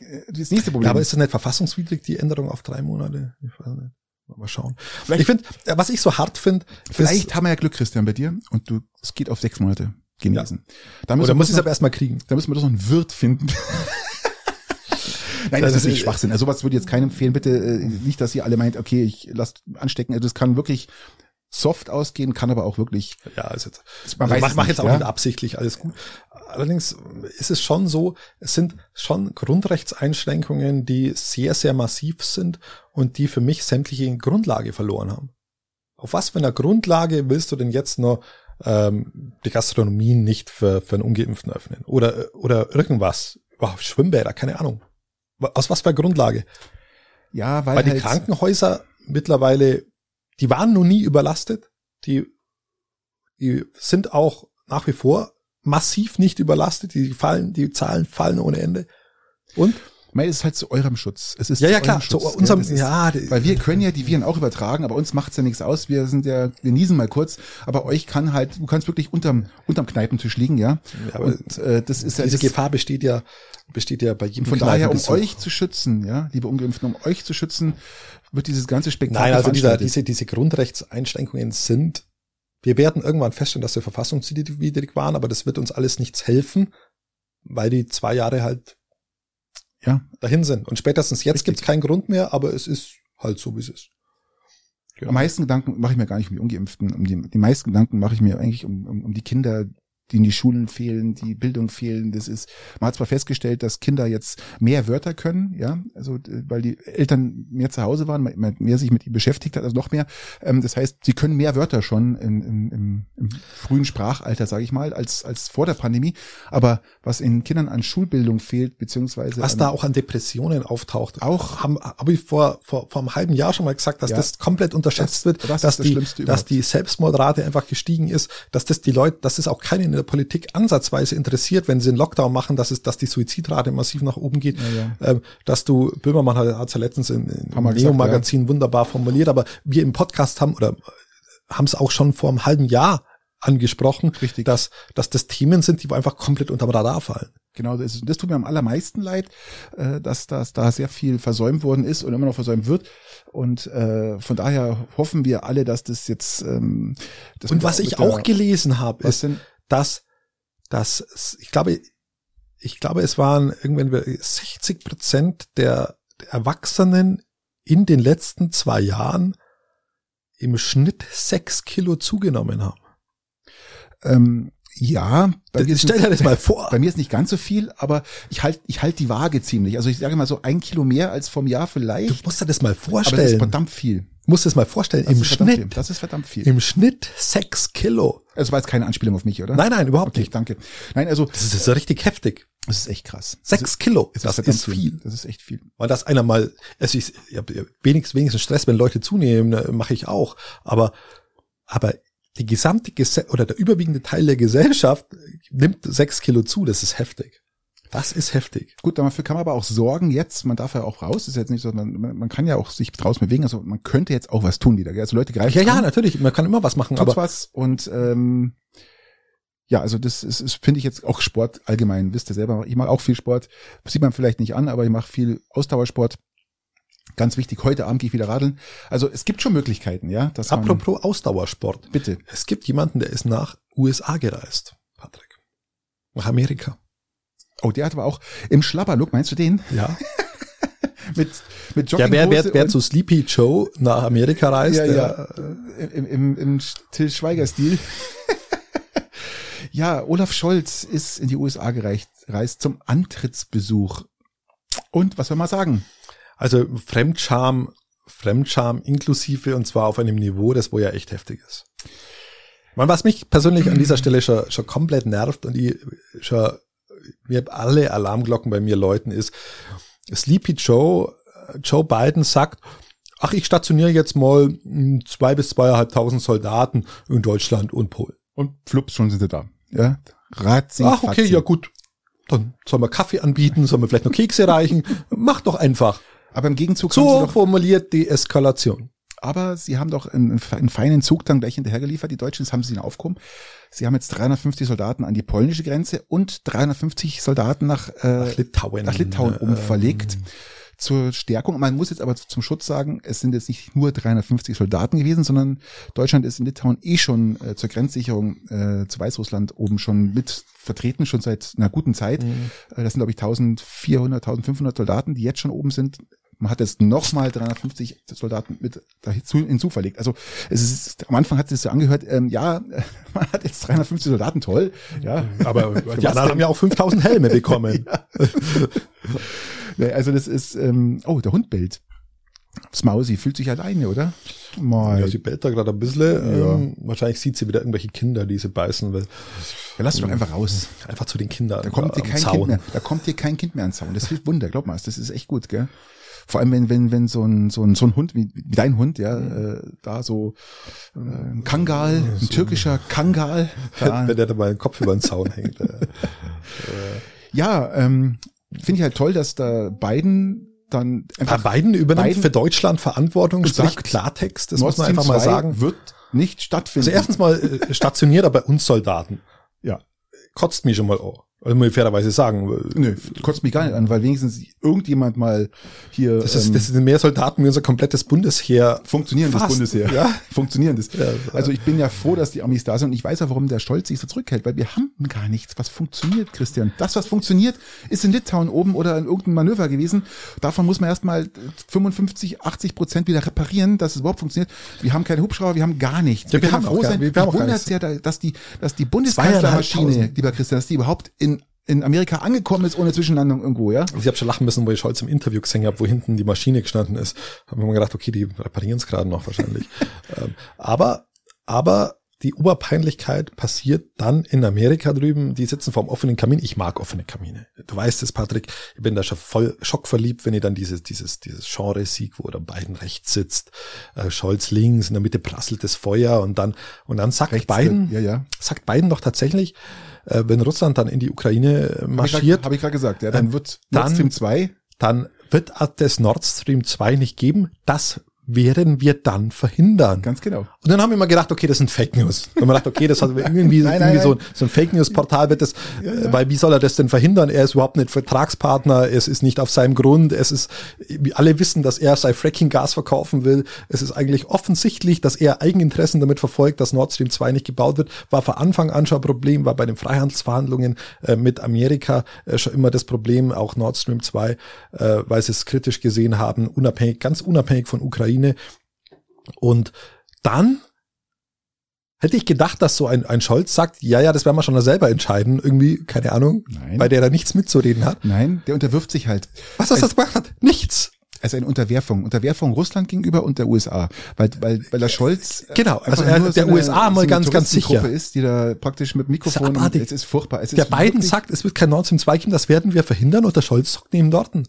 äh, das nächste Problem. Ja, aber ist das nicht verfassungswidrig, die Änderung auf drei Monate? Ich weiß nicht. Mal schauen. ich finde, was ich so hart finde, Vielleicht haben wir ja Glück, Christian, bei dir und du, es geht auf sechs Monate genesen. Da müssen oder muss ich es aber erstmal kriegen. da müssen wir doch noch einen Wirt finden. Nein, das Das ist nicht ist- Schwachsinn. Also sowas würde jetzt keinem empfehlen. Bitte äh, nicht, dass ihr alle meint, okay, ich lass anstecken. Also das kann wirklich soft ausgehen, kann aber auch wirklich. Ja, ist jetzt, Man also mach, mach jetzt auch ja. nicht absichtlich, alles gut. Allerdings ist es schon so, es sind schon Grundrechtseinschränkungen, die sehr, sehr massiv sind und die für mich sämtliche Grundlage verloren haben. Auf was für einer Grundlage willst du denn jetzt noch ähm, die Gastronomie nicht für, für einen Ungeimpften öffnen? Oder, oder irgendwas? Wow, Schwimmbäder, keine Ahnung. Aus was für Grundlage? Ja, weil Weil die halt, Krankenhäuser mittlerweile, die waren noch nie überlastet. Die, die sind auch nach wie vor massiv nicht überlastet. Die fallen, die Zahlen fallen ohne Ende. Und? Es ist halt zu eurem Schutz. Es ist Ja, zu ja, klar. Schutz, Zu unserem, ist- ja, die- Weil wir können ja die Viren auch übertragen, aber uns macht's ja nichts aus. Wir sind ja, wir niesen mal kurz, aber euch kann halt, du kannst wirklich unterm, unterm Kneipentisch liegen, ja. Ja, aber und äh, das ist ja diese Gefahr besteht ja, besteht ja bei jedem von daher, um euch zu schützen, ja, liebe Ungeimpften, um euch zu schützen, wird dieses ganze Spektakel Nein, also dieser, diese, diese Grundrechtseinschränkungen sind, wir werden irgendwann feststellen, dass sie verfassungswidrig waren, aber das wird uns alles nichts helfen, weil die zwei Jahre halt ja, dahin sind. Und spätestens jetzt Richtig. gibt's keinen Grund mehr, aber es ist halt so, wie es ist. am meisten Gedanken mache ich mir gar nicht um die Ungeimpften, um die, die meisten Gedanken mache ich mir eigentlich um, um, um die Kinder, die in die Schulen fehlen, die Bildung fehlen. Das ist, man hat zwar festgestellt, dass Kinder jetzt mehr Wörter können, ja, also weil die Eltern mehr zu Hause waren, man mehr sich mit ihnen beschäftigt hat, also noch mehr. Ähm, das heißt, sie können mehr Wörter schon in, in, im, im frühen Sprachalter, sage ich mal, als als vor der Pandemie. Aber was in Kindern an Schulbildung fehlt, beziehungsweise Was da auch an Depressionen auftaucht. Auch- haben, habe ich vor, vor, vor einem halben Jahr schon mal gesagt, dass Ja. das komplett unterschätzt Das- wird, das ist dass, das die, dass die Selbstmordrate einfach gestiegen ist, dass das die Leute, dass es auch keinen in der Politik ansatzweise interessiert, wenn sie einen Lockdown machen, dass es, dass die Suizidrate massiv nach oben geht, Ja, Ähm, dass du, Böhmermann hat es ja letztens im, im Neo-Magazin wunderbar formuliert, aber wir im Podcast haben oder haben es auch schon vor einem halben Jahr angesprochen, Richtig. dass, dass das Themen sind, die einfach komplett unterm Radar fallen. Genau, das, das tut mir am allermeisten leid, äh, dass, dass da sehr viel versäumt worden ist und immer noch versäumt wird. Und äh, von daher hoffen wir alle, dass das jetzt. Ähm, das Und was ich auch gelesen habe, ist, denn? Dass, dass ich glaube, ich glaube, es waren irgendwann 60 Prozent der, der Erwachsenen in den letzten zwei Jahren im Schnitt sechs Kilo zugenommen haben. Ähm, ja, bei mir, ist Stell dir das mal vor. bei mir ist nicht ganz so viel, aber ich halte ich halt die Waage ziemlich. Also ich sage mal so ein Kilo mehr als vom Jahr Du vielleicht. musst dir das mal aber das ist vorstellen. verdammt viel. Du musst dir das mal vorstellen. Das Im ist verdammt viel. Schnitt, Das ist verdammt viel. im Schnitt sechs Kilo. Es war jetzt keine Anspielung auf mich, oder? Nein, nein, überhaupt Okay, nicht. danke. Nein, also Das ist, das ist richtig heftig. das ist echt krass. Sechs Kilo, Das das verdammt ist viel. Das ist echt viel. Weil das einer mal, also ich, ich habe wenigstens, wenigstens Stress, wenn Leute zunehmen, ne, mache ich auch. Aber, aber die gesamte Gese oder der überwiegende Teil der Gesellschaft nimmt sechs Kilo zu. Das ist heftig. Das ist heftig. Gut, dafür kann man aber auch sorgen jetzt, man darf ja auch raus, ist jetzt nicht so, man, man kann ja auch sich draußen bewegen, also man könnte jetzt auch was tun wieder. gell? Also Leute greifen Ja, ja, an, natürlich. Man kann immer was machen, aber was und ähm, ja, also das ist, ist finde ich jetzt auch Sport allgemein, wisst ihr selber, ich mache auch viel Sport, sieht man vielleicht nicht an, aber ich mache viel Ausdauersport. Ganz wichtig, heute Abend gehe ich wieder radeln. Also es gibt schon Möglichkeiten, ja. Dass apropos Ausdauersport. bitte. Es gibt jemanden, der ist nach USA gereist, Patrick. Nach Amerika. Oh, der hat aber auch im Schlabberlook, meinst du den? Ja. Mit, mit Ja, Jogginghose wer, wer, wer und- zu Sleepy Joe nach Amerika reist, ja, ja, im, im, im Till Schweiger-Stil. ja, Olaf Scholz ist in die USA gereist, reist zum Antrittsbesuch. Und was soll man sagen? Also Fremdscham, Fremdscham inklusive und zwar auf einem Niveau, das wo ja echt heftig ist. Man, was mich persönlich an dieser Stelle schon, schon komplett nervt und ich schon, mir alle Alarmglocken bei mir läuten ist, Sleepy Joe, Joe Biden sagt, ach, ich stationiere jetzt mal zwei bis zweieinhalbtausend Soldaten in Deutschland und Polen. Und flups, schon sind sie da. Ja, Ratzi, Ach, okay, fatzi. ja gut. Dann soll man Kaffee anbieten, soll man vielleicht noch Kekse reichen. Mach doch einfach. Aber im Gegenzug So doch, formuliert die Eskalation. aber sie haben doch einen, einen feinen Zug dann gleich hinterhergeliefert. Die Deutschen, das haben sie ihnen aufgekommen. Sie haben jetzt 350 Soldaten an die polnische Grenze und 350 Soldaten nach, äh, Nach Litauen. nach Litauen Ähm, umverlegt. Zur Stärkung. Man muss jetzt aber zum Schutz sagen, es sind jetzt nicht nur 350 Soldaten gewesen, sondern Deutschland ist in Litauen eh schon äh, zur Grenzsicherung äh, zu Weißrussland oben schon mit vertreten, schon seit einer guten Zeit. Mhm. Äh, das sind, glaube ich, 1400, 1500 Soldaten, die jetzt schon oben sind. Man hat jetzt nochmal 350 Soldaten mit dazu hinzuverlegt. Also es ist, am Anfang hat es so angehört, ähm, ja, man hat jetzt 350 Soldaten, toll. Ja, Aber die anderen haben ja auch 5000 Helme bekommen. Nee, Also das ist, ähm, oh, der Hund bellt. Smausi fühlt sich alleine, oder? Mal. Ja, sie bellt da gerade ein bisschen. Ähm, wahrscheinlich sieht sie wieder irgendwelche Kinder, die sie beißen will. Ja, lass doch einfach raus. Einfach zu den Kindern. Da kommt dir kein Zaun. Kind mehr. Da kommt dir kein Kind mehr ans Zaun. Das hilft Wunder, glaub mal. Das ist echt gut, gell? Vor allem wenn wenn wenn so ein so ein so ein Hund wie, wie dein Hund, ja, äh, da so äh, ein Kangal, ein türkischer Kangal, da, Wenn der da mal den Kopf über den Zaun hängt. Äh. ja, ähm, finde ich halt toll, dass da Biden dann einfach Biden übernimmt Biden für Deutschland Verantwortung, sagt, Klartext, das Nord muss man einfach mal 2 sagen. wird nicht stattfinden. Also erstens mal äh, stationiert er bei uns Soldaten. ja. Kotzt mich schon mal an. Also muss ich fairerweise sagen. Nö, kotzt mich gar nicht an, weil wenigstens irgendjemand mal hier Das, ist, ähm, das sind mehr Soldaten wie unser komplettes Bundesheer. funktionierendes Fast, Bundesheer. ja. Funktionierendes. Ja, also ich bin ja froh, dass die Amis da sind und ich weiß ja, warum der Stolz sich so zurückhält, weil wir haben gar nichts, was funktioniert, Christian. Das, was funktioniert, ist in Litauen oben oder in irgendeinem Manöver gewesen. Davon muss man erstmal 55, 80 Prozent wieder reparieren, dass es überhaupt funktioniert. Wir haben keine Hubschrauber, wir haben gar nichts. Ja, wir können haben auch gar- wir wir haben auch gar nichts. ja, dass die, dass die Bundeskanzlermaschine, lieber Christian, dass die überhaupt in in Amerika angekommen ist ohne Zwischenlandung irgendwo, ja? Ich habe schon lachen müssen, wo ich Scholz im Interview gesehen habe, wo hinten die Maschine gestanden ist. Haben wir mal gedacht, okay, die reparieren es gerade noch wahrscheinlich. ähm, aber, aber die Oberpeinlichkeit passiert dann in Amerika drüben. Die sitzen vorm offenen Kamin. Ich mag offene Kamine. Du weißt es, Patrick. Ich bin da schon voll schockverliebt, wenn ich dann dieses, dieses, dieses Genre sieg, wo der Biden rechts sitzt, äh, Scholz links, in der Mitte prasselt das Feuer und dann, und dann sagt Rechts, Biden, ja, ja. sagt Biden doch tatsächlich, äh, wenn Russland dann in die Ukraine äh, marschiert, Habe ich gerade gesagt, ja, dann wird Nord Stream 2 dann wird es Nord Stream 2 nicht geben. Das werden wir dann verhindern. Ganz genau. Und dann haben wir mal gedacht, okay, das sind Fake News. Und man gedacht, okay, das hat irgendwie, Nein, irgendwie nein, so, nein. so ein Fake News Portal wird das, äh, weil wie soll er das denn verhindern? Er ist überhaupt nicht Vertragspartner, es ist nicht auf seinem Grund, es ist, alle wissen, dass er sein Fracking-Gas verkaufen will. Es ist eigentlich offensichtlich, dass er Eigeninteressen damit verfolgt, dass Nord Stream 2 nicht gebaut wird. War von Anfang an schon ein Problem, war bei den Freihandelsverhandlungen äh, mit Amerika äh, schon immer das Problem, auch Nord Stream 2, äh, weil sie es kritisch gesehen haben, unabhängig, ganz unabhängig von Ukraine. Und dann hätte ich gedacht, dass so ein, ein Scholz sagt, ja, ja, das werden wir schon selber entscheiden, irgendwie, keine Ahnung, Nein. weil der da nichts mitzureden hat. Nein, der unterwirft sich halt. Was hast du das gemacht hat? Nichts. Also eine Unterwerfung. Unterwerfung Russland gegenüber und der USA. Weil, weil, weil der Scholz. Genau, also er- der USA mal eine ganz, ganz sicher. ist, die da praktisch mit Mikrofon. es ist furchtbar. Es Der ist Biden sagt, es wird kein Nord Stream 2 geben, das werden wir verhindern und der Scholz sagt neben Dorten.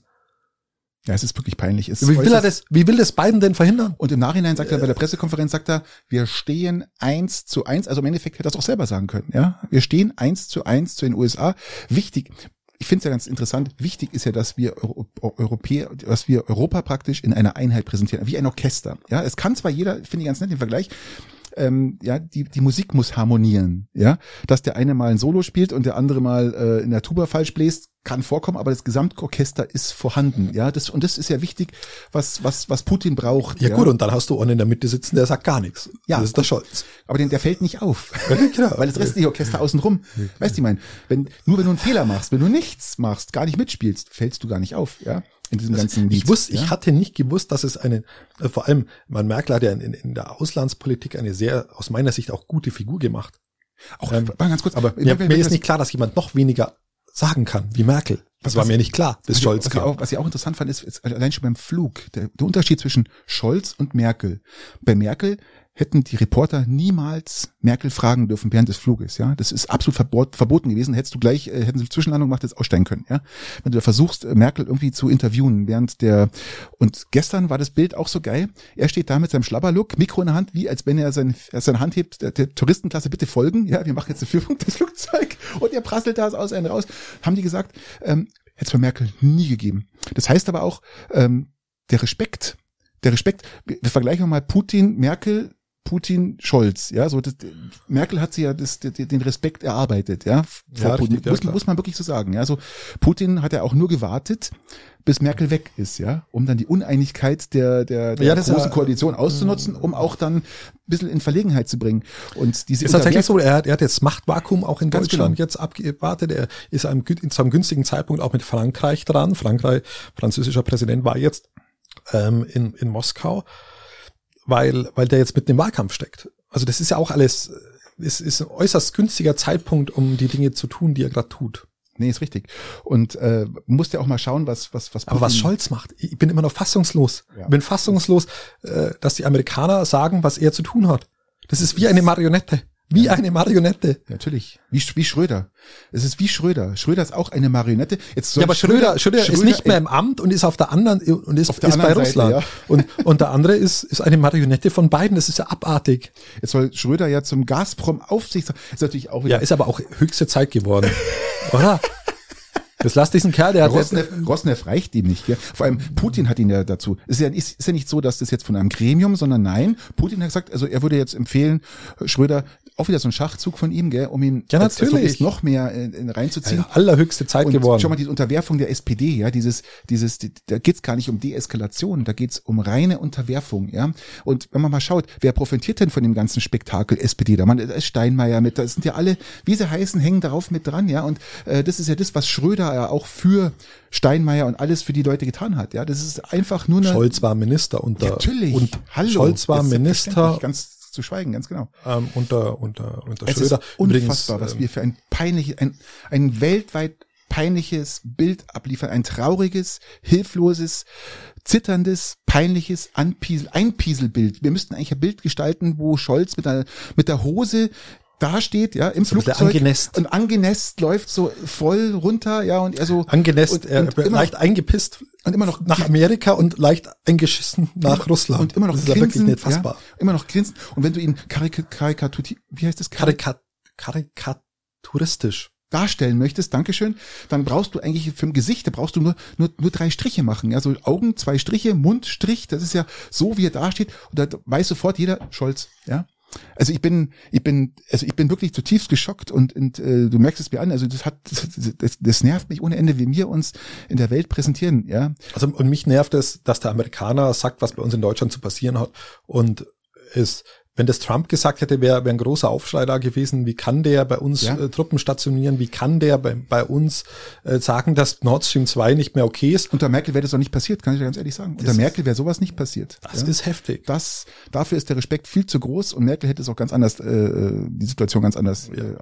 Ja, es ist wirklich peinlich. Es Wie will er das, wie will das Biden denn verhindern? Und im Nachhinein sagt er bei der Pressekonferenz, sagt er, wir stehen eins zu eins. Also im Endeffekt hätte er es auch selber sagen können. Ja, wir stehen eins zu eins zu den USA. Wichtig. Ich finde es ja ganz interessant. Wichtig ist ja, dass wir Euro Europäer, dass wir Europa praktisch in einer Einheit präsentieren, wie ein Orchester. Ja, es kann zwar jeder, finde ich ganz nett den Vergleich, ähm, ja, die, die Musik muss harmonieren, ja, dass der eine mal ein Solo spielt und der andere mal äh, in der Tuba falsch bläst, kann vorkommen, aber das Gesamtorchester ist vorhanden, ja, das und das ist ja wichtig, was was was Putin braucht. Ja, gut, und dann hast du einen in der Mitte sitzen, der sagt gar nichts. Ja. Das ist der Scholz. aber den, der fällt nicht auf, genau. weil das restliche Orchester außenrum, weißt du, ich meine, wenn nur wenn du einen Fehler machst, wenn du nichts machst, gar nicht mitspielst, fällst du gar nicht auf, ja, in diesem ganzen Lied. Ich wusste, ja? ich hatte nicht gewusst, dass es eine, äh, vor allem, man Merkel hat ja in, in der Auslandspolitik eine sehr, aus meiner Sicht auch gute Figur gemacht. auch ähm, ganz kurz, aber Mir, mir ist nicht klar, dass jemand noch weniger sagen kann wie Merkel. Das Was- war was- mir nicht klar, bis was, Scholz was, ich kam. auch, was ich auch interessant fand, ist, ist allein schon beim Flug, der, der Unterschied zwischen Scholz und Merkel. Bei Merkel hätten die Reporter niemals Merkel fragen dürfen während des Fluges, ja. Das ist absolut verbot, verboten gewesen. Hättest du gleich, äh, hätten sie Zwischenlandung gemacht, jetzt aussteigen können, ja. Wenn du da versuchst, äh, Merkel irgendwie zu interviewen während der, und gestern war das Bild auch so geil. Er steht da mit seinem Schlabberlook, Mikro in der Hand, wie als wenn er sein, er seine Hand hebt, der, der Touristenklasse bitte folgen, ja. Wir machen jetzt eine Führung des Flugzeug und er prasselt da aus einem raus. Haben die gesagt, ähm, hätte es bei Merkel nie gegeben. Das heißt aber auch, ähm, der Respekt, der Respekt, wir vergleichen mal Putin, Merkel, Putin, Scholz, ja, so das, Merkel hat sie ja das, den Respekt erarbeitet, ja, vor Ja, Putin. richtig, ja, muss, klar. muss man wirklich so sagen, ja, so Putin hat ja auch nur gewartet, bis Merkel weg ist, ja, um dann die Uneinigkeit der der, der Ja, großen ja- Koalition auszunutzen, um auch dann ein bisschen in Verlegenheit zu bringen. Und diese Ist tatsächlich so, er hat, er hat jetzt Machtvakuum auch in Deutschland genau. jetzt abgewartet. Er ist einem, zu einem günstigen Zeitpunkt auch mit Frankreich dran. Frankreich, französischer Präsident war jetzt ähm, in, in Moskau, weil, weil der jetzt mit dem Wahlkampf steckt. Also das ist ja auch alles, es ist ein äußerst günstiger Zeitpunkt, um die Dinge zu tun, die er gerade tut. Nee, ist richtig. Und äh, musst ja auch mal schauen, was was was Aber was Putin- Scholz macht, ich bin immer noch fassungslos. Ja. Ich bin fassungslos, äh, dass die Amerikaner sagen, was er zu tun hat. Das ist wie eine Marionette. Wie eine Marionette. Natürlich. Wie, wie Schröder. Es ist wie Schröder. Schröder ist auch eine Marionette. Jetzt Ja, aber Schröder, Schröder, ist nicht mehr im Amt und ist auf der anderen und ist, ist bei Seite, Russland. ja. Und, und der andere ist, ist eine Marionette von beiden. Das ist ja abartig. Jetzt soll Schröder ja zum Gazprom Aufsichtsrat. Ist natürlich auch wieder. Ja, ist aber auch höchste Zeit geworden. Oder? Das lass diesen Kerl, der hat jetzt, Rosneft, Rosneft reicht ihm nicht. Gell? Vor allem Putin hat ihn ja dazu. Ist ja, ist, ist ja nicht so, dass das jetzt von einem Gremium, sondern nein, Putin hat gesagt, also er würde jetzt empfehlen, Schröder, auch wieder so ein Schachzug von ihm, gell, um ihn Ja, als- als natürlich. Lobbyist noch mehr in, in reinzuziehen. ja, allerhöchste Zeit Und geworden. schau mal, diese Unterwerfung der SPD, ja, dieses, dieses, die, da geht's gar nicht um Deeskalation, da geht's um reine Unterwerfung, ja. Und wenn man mal schaut, wer profitiert denn von dem ganzen Spektakel SPD? Da, man, da ist Steinmeier mit, da sind ja alle, wie sie heißen, hängen darauf mit dran, ja. Und äh, das ist ja das, was Schröder ja auch für Steinmeier und alles für die Leute getan hat, ja. Das ist einfach nur eine. Scholz war Minister unter, natürlich. und Hallo. Scholz war Minister Ganz zu schweigen, ganz genau. ähm, unter, unter, unter Es Schröder. ist unfassbar, was ähm, wir für ein peinliches, ein, ein weltweit peinliches Bild abliefern. Ein trauriges, hilfloses, zitterndes, peinliches Anpiesel, Einpieselbild. Wir müssten eigentlich ein Bild gestalten, wo Scholz mit der, mit der Hose dasteht, ja, im So Flugzeug. angenässt. Und angenässt läuft so voll runter, ja, und er so. angenässt, und, er und wird immer leicht eingepisst und immer noch nach Amerika und leicht eingeschissen nach Russland. und immer noch das ist ja grinsen, wirklich nicht fassbar. Ja, immer noch grinsen. Und wenn du ihn karik karikatur, wie heißt das? Karika karikaturistisch. darstellen möchtest, Dankeschön, dann brauchst du eigentlich für ein Gesicht, da brauchst du nur, nur, nur drei Striche machen. Ja, so Augen, zwei Striche, Mund, Strich, das ist ja so, wie er dasteht. Und da weiß sofort jeder, Scholz, ja. Also ich bin, ich bin, also ich bin wirklich zutiefst geschockt und, und äh, du merkst es mir an. Also das hat, das, das nervt mich ohne Ende, wie wir uns in der Welt präsentieren. Ja. Also und mich nervt es, dass der Amerikaner sagt, was bei uns in Deutschland zu passieren hat und es wenn das Trump gesagt hätte, wäre wär ein großer Aufschrei da gewesen. Wie kann der bei uns ja. äh, Truppen stationieren? Wie kann der bei, bei uns äh, sagen, dass Nord Stream 2 nicht mehr okay ist? Unter Merkel wäre das doch nicht passiert, kann ich dir ganz ehrlich sagen. Unter Merkel wäre sowas nicht passiert. Das ja? ist heftig. Das, dafür ist der Respekt viel zu groß und Merkel hätte es auch ganz anders, äh, die Situation ganz anders ja. äh,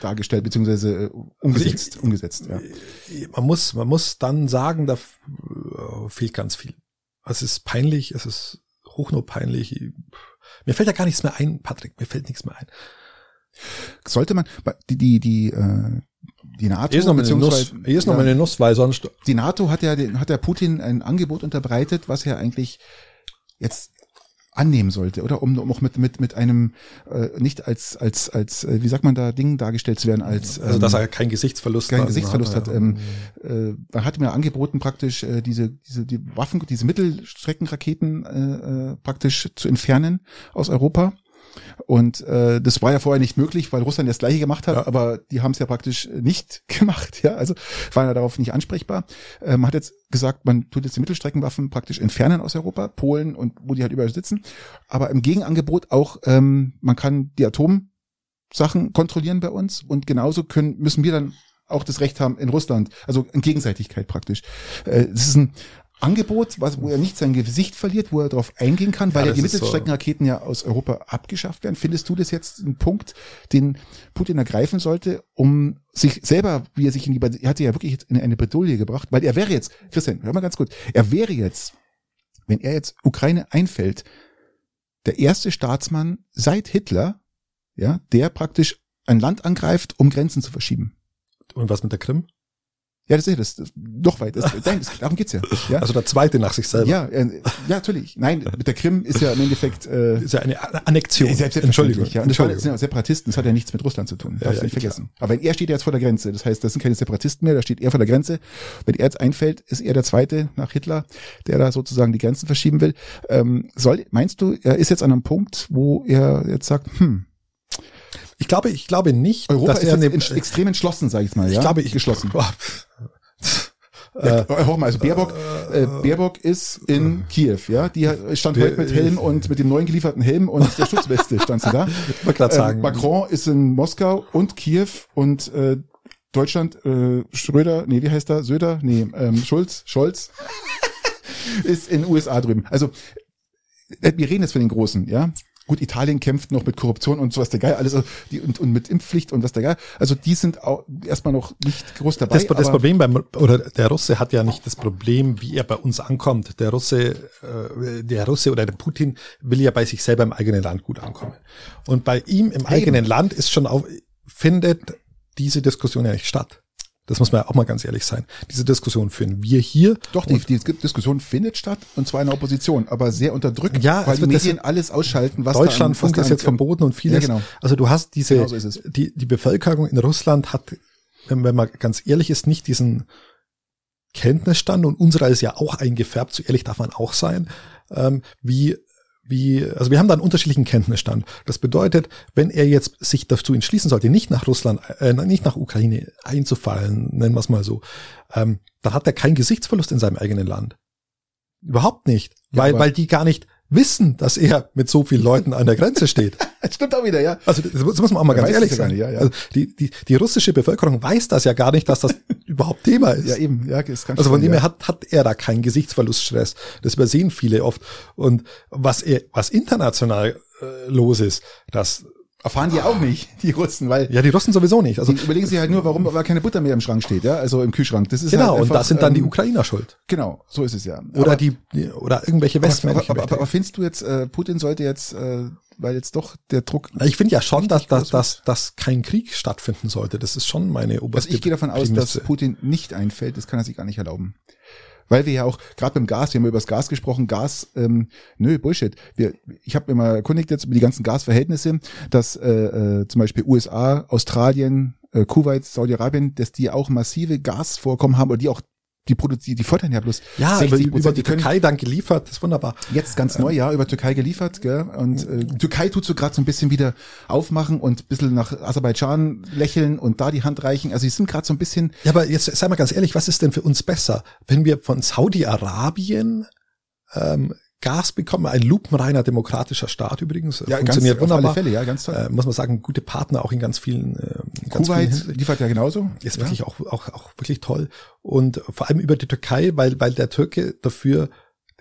dargestellt, beziehungsweise äh, umgesetzt. Also ich, umgesetzt ja. Man muss, man muss dann sagen, da fehlt ganz viel. Es ist peinlich, es ist hochnot peinlich. Mir fällt ja gar nichts mehr ein, Patrick, mir fällt nichts mehr ein. Sollte man die die die äh, die NATO hier ist noch mal eine Nuss, hier ist noch mal eine Nuss, weil sonst die NATO hat ja hat der Putin ein Angebot unterbreitet, was ja eigentlich jetzt annehmen sollte, oder um, um auch mit mit mit einem äh, nicht als als als äh, wie sagt man da Ding dargestellt zu werden als ähm, also dass er keinen Gesichtsverlust keinen Gesichtsverlust hat. Ähm, äh, man hat mir angeboten praktisch äh, diese diese die Waffen diese Mittelstreckenraketen äh, äh, praktisch zu entfernen aus Europa und äh, das war ja vorher nicht möglich, weil Russland das gleiche gemacht hat, ja. aber die haben es ja praktisch nicht gemacht, ja, also waren ja darauf nicht ansprechbar. Äh, man hat jetzt gesagt, man tut jetzt die Mittelstreckenwaffen praktisch entfernen aus Europa, Polen und wo die halt überall sitzen. Aber im Gegenangebot auch, ähm, man kann die Atomsachen kontrollieren bei uns und genauso können müssen wir dann auch das Recht haben in Russland, also in Gegenseitigkeit praktisch. Äh, das ist ein Angebot, was, wo er nicht sein Gesicht verliert, wo er darauf eingehen kann, weil ja, ja die Mittelstreckenraketen so. ja aus Europa abgeschafft werden. Findest du das jetzt ein Punkt, den Putin ergreifen sollte, um sich selber, wie er sich in die, er hat sich ja wirklich in eine Bredouille gebracht, weil er wäre jetzt, Christian, hör mal ganz gut, er wäre jetzt, wenn er jetzt Ukraine einfällt, der erste Staatsmann seit Hitler, ja, der praktisch ein Land angreift, um Grenzen zu verschieben. Und was mit der Krim? Ja, das ist das, das doch weit. Das, nein, das, darum geht's ja. ja. Also der zweite nach sich selber. Ja, äh, ja, natürlich. Nein, mit der Krim ist ja im Endeffekt äh, ist ja eine Annexion. Ist Entschuldigung. Ja. Und das sind ja Separatisten. Das hat ja nichts mit Russland zu tun. Darfst ja, ja, nicht vergessen. Klar. Aber wenn er steht jetzt vor der Grenze, das heißt, das sind keine Separatisten mehr. Da steht er vor der Grenze. Wenn er jetzt einfällt, ist er der Zweite nach Hitler, der da sozusagen die Grenzen verschieben will. Ähm, soll, meinst du, er ist jetzt an einem Punkt, wo er jetzt sagt, hm, ich glaube, ich glaube nicht, Europa dass ist eine, extrem entschlossen, sage ich mal. Ich ja? glaube, ich geschlossen. Äh, hör mal, also Baerbock, äh, Baerbock ist in Kiew, ja. Die stand heute mit Helm und mit dem neuen gelieferten Helm und der Schutzweste stand sie da. Ich gerade sagen. Äh, Macron ist in Moskau und Kiew und äh, Deutschland, äh, Schröder, nee, wie heißt er? Söder? Nee, ähm, Schulz, Scholz ist in USA drüben. Also äh, wir reden jetzt von den Großen, ja. Gut, Italien kämpft noch mit Korruption und sowas der Geil, alles die, und, und mit Impfpflicht und was der Geil. Also die sind auch erstmal noch nicht groß dabei. Das, das Problem beim oder der Russe hat ja nicht das Problem, wie er bei uns ankommt. Der Russe, äh, der Russe oder der Putin will ja bei sich selber im eigenen Land gut ankommen. Und bei ihm im eigenen Land ist schon auf, findet diese Diskussion ja nicht statt. Das muss man ja auch mal ganz ehrlich sein. Diese Diskussion führen wir hier. Doch, die, die Diskussion findet statt und zwar in der Opposition, aber sehr unterdrückt, ja, weil die Medien alles ausschalten, was Deutschlandfunk ist jetzt verboten und vieles. Ja, genau. Also du hast diese, genau so die, die Bevölkerung in Russland hat, wenn, wenn man ganz ehrlich ist, nicht diesen Kenntnisstand und unserer ist ja auch eingefärbt, so ehrlich darf man auch sein, ähm, wie wie, also wir haben da einen unterschiedlichen Kenntnisstand. Das bedeutet, wenn er jetzt sich dazu entschließen sollte, nicht nach Russland, äh, nicht nach Ukraine einzufallen, nennen wir es mal so, ähm, dann hat er keinen Gesichtsverlust in seinem eigenen Land. Überhaupt nicht. Ja, weil, weil die gar nicht wissen, dass er mit so vielen Leuten an der Grenze steht. Stimmt auch wieder, ja. Also das muss man auch mal ganz ehrlich sagen. Nicht, ja, ja. Also die, die, die russische Bevölkerung weiß das ja gar nicht, dass das überhaupt Thema ist. Ja, eben. Ja, ist ganz also von dem her hat, hat er da keinen Gesichtsverluststress. Das übersehen viele oft. Und was er, was international äh, los ist, das Erfahren die auch nicht, die Russen, weil. Ja, die Russen sowieso nicht. Also die überlegen sich halt nur, warum aber keine Butter mehr im Schrank steht, ja, also im Kühlschrank. Das ist genau, halt einfach, und das sind dann die ähm, Ukrainer schuld. Genau, so ist es ja. Oder aber, die, oder irgendwelche Westmännchen. Aber, aber, aber, aber, findest du jetzt, äh, Putin sollte jetzt, äh, weil jetzt doch der Druck. Ich finde ja schon, dass, dass, dass, dass kein Krieg stattfinden sollte. Das ist schon meine oberste. Also ich gehe davon aus, Prämisse. dass Putin nicht einfällt. Das kann er sich gar nicht erlauben. Weil wir ja auch, gerade beim Gas, wir haben über das Gas gesprochen, Gas, ähm, nö, Bullshit. Wir, ich habe mir mal erkundigt jetzt über die ganzen Gasverhältnisse, dass äh, äh, zum Beispiel USA, Australien, äh, Kuwait, Saudi-Arabien, dass die auch massive Gasvorkommen haben oder die auch die produzieren, die fördern ja bloß Ja, 60 über, über die können Türkei dann geliefert, das ist wunderbar. jetzt ganz neu, ja, über Türkei geliefert, gell? Und äh, Türkei tut so gerade so ein bisschen wieder aufmachen und ein bisschen nach Aserbaidschan lächeln und da die Hand reichen. Also sie sind gerade so ein bisschen Ja, aber jetzt sei mal ganz ehrlich, was ist denn für uns besser, wenn wir von Saudi-Arabien ähm, Gas bekommen, ein lupenreiner demokratischer Staat übrigens, ja, funktioniert ganz, auf alle wunderbar. Fälle, ja, ganz toll. Äh, muss man sagen, gute Partner auch in ganz vielen, äh, in ganz vielen Kuwait Hinsichten. liefert ja genauso. ist ja. wirklich auch, auch, auch wirklich toll. Und vor allem über die Türkei, weil, weil der Türke dafür,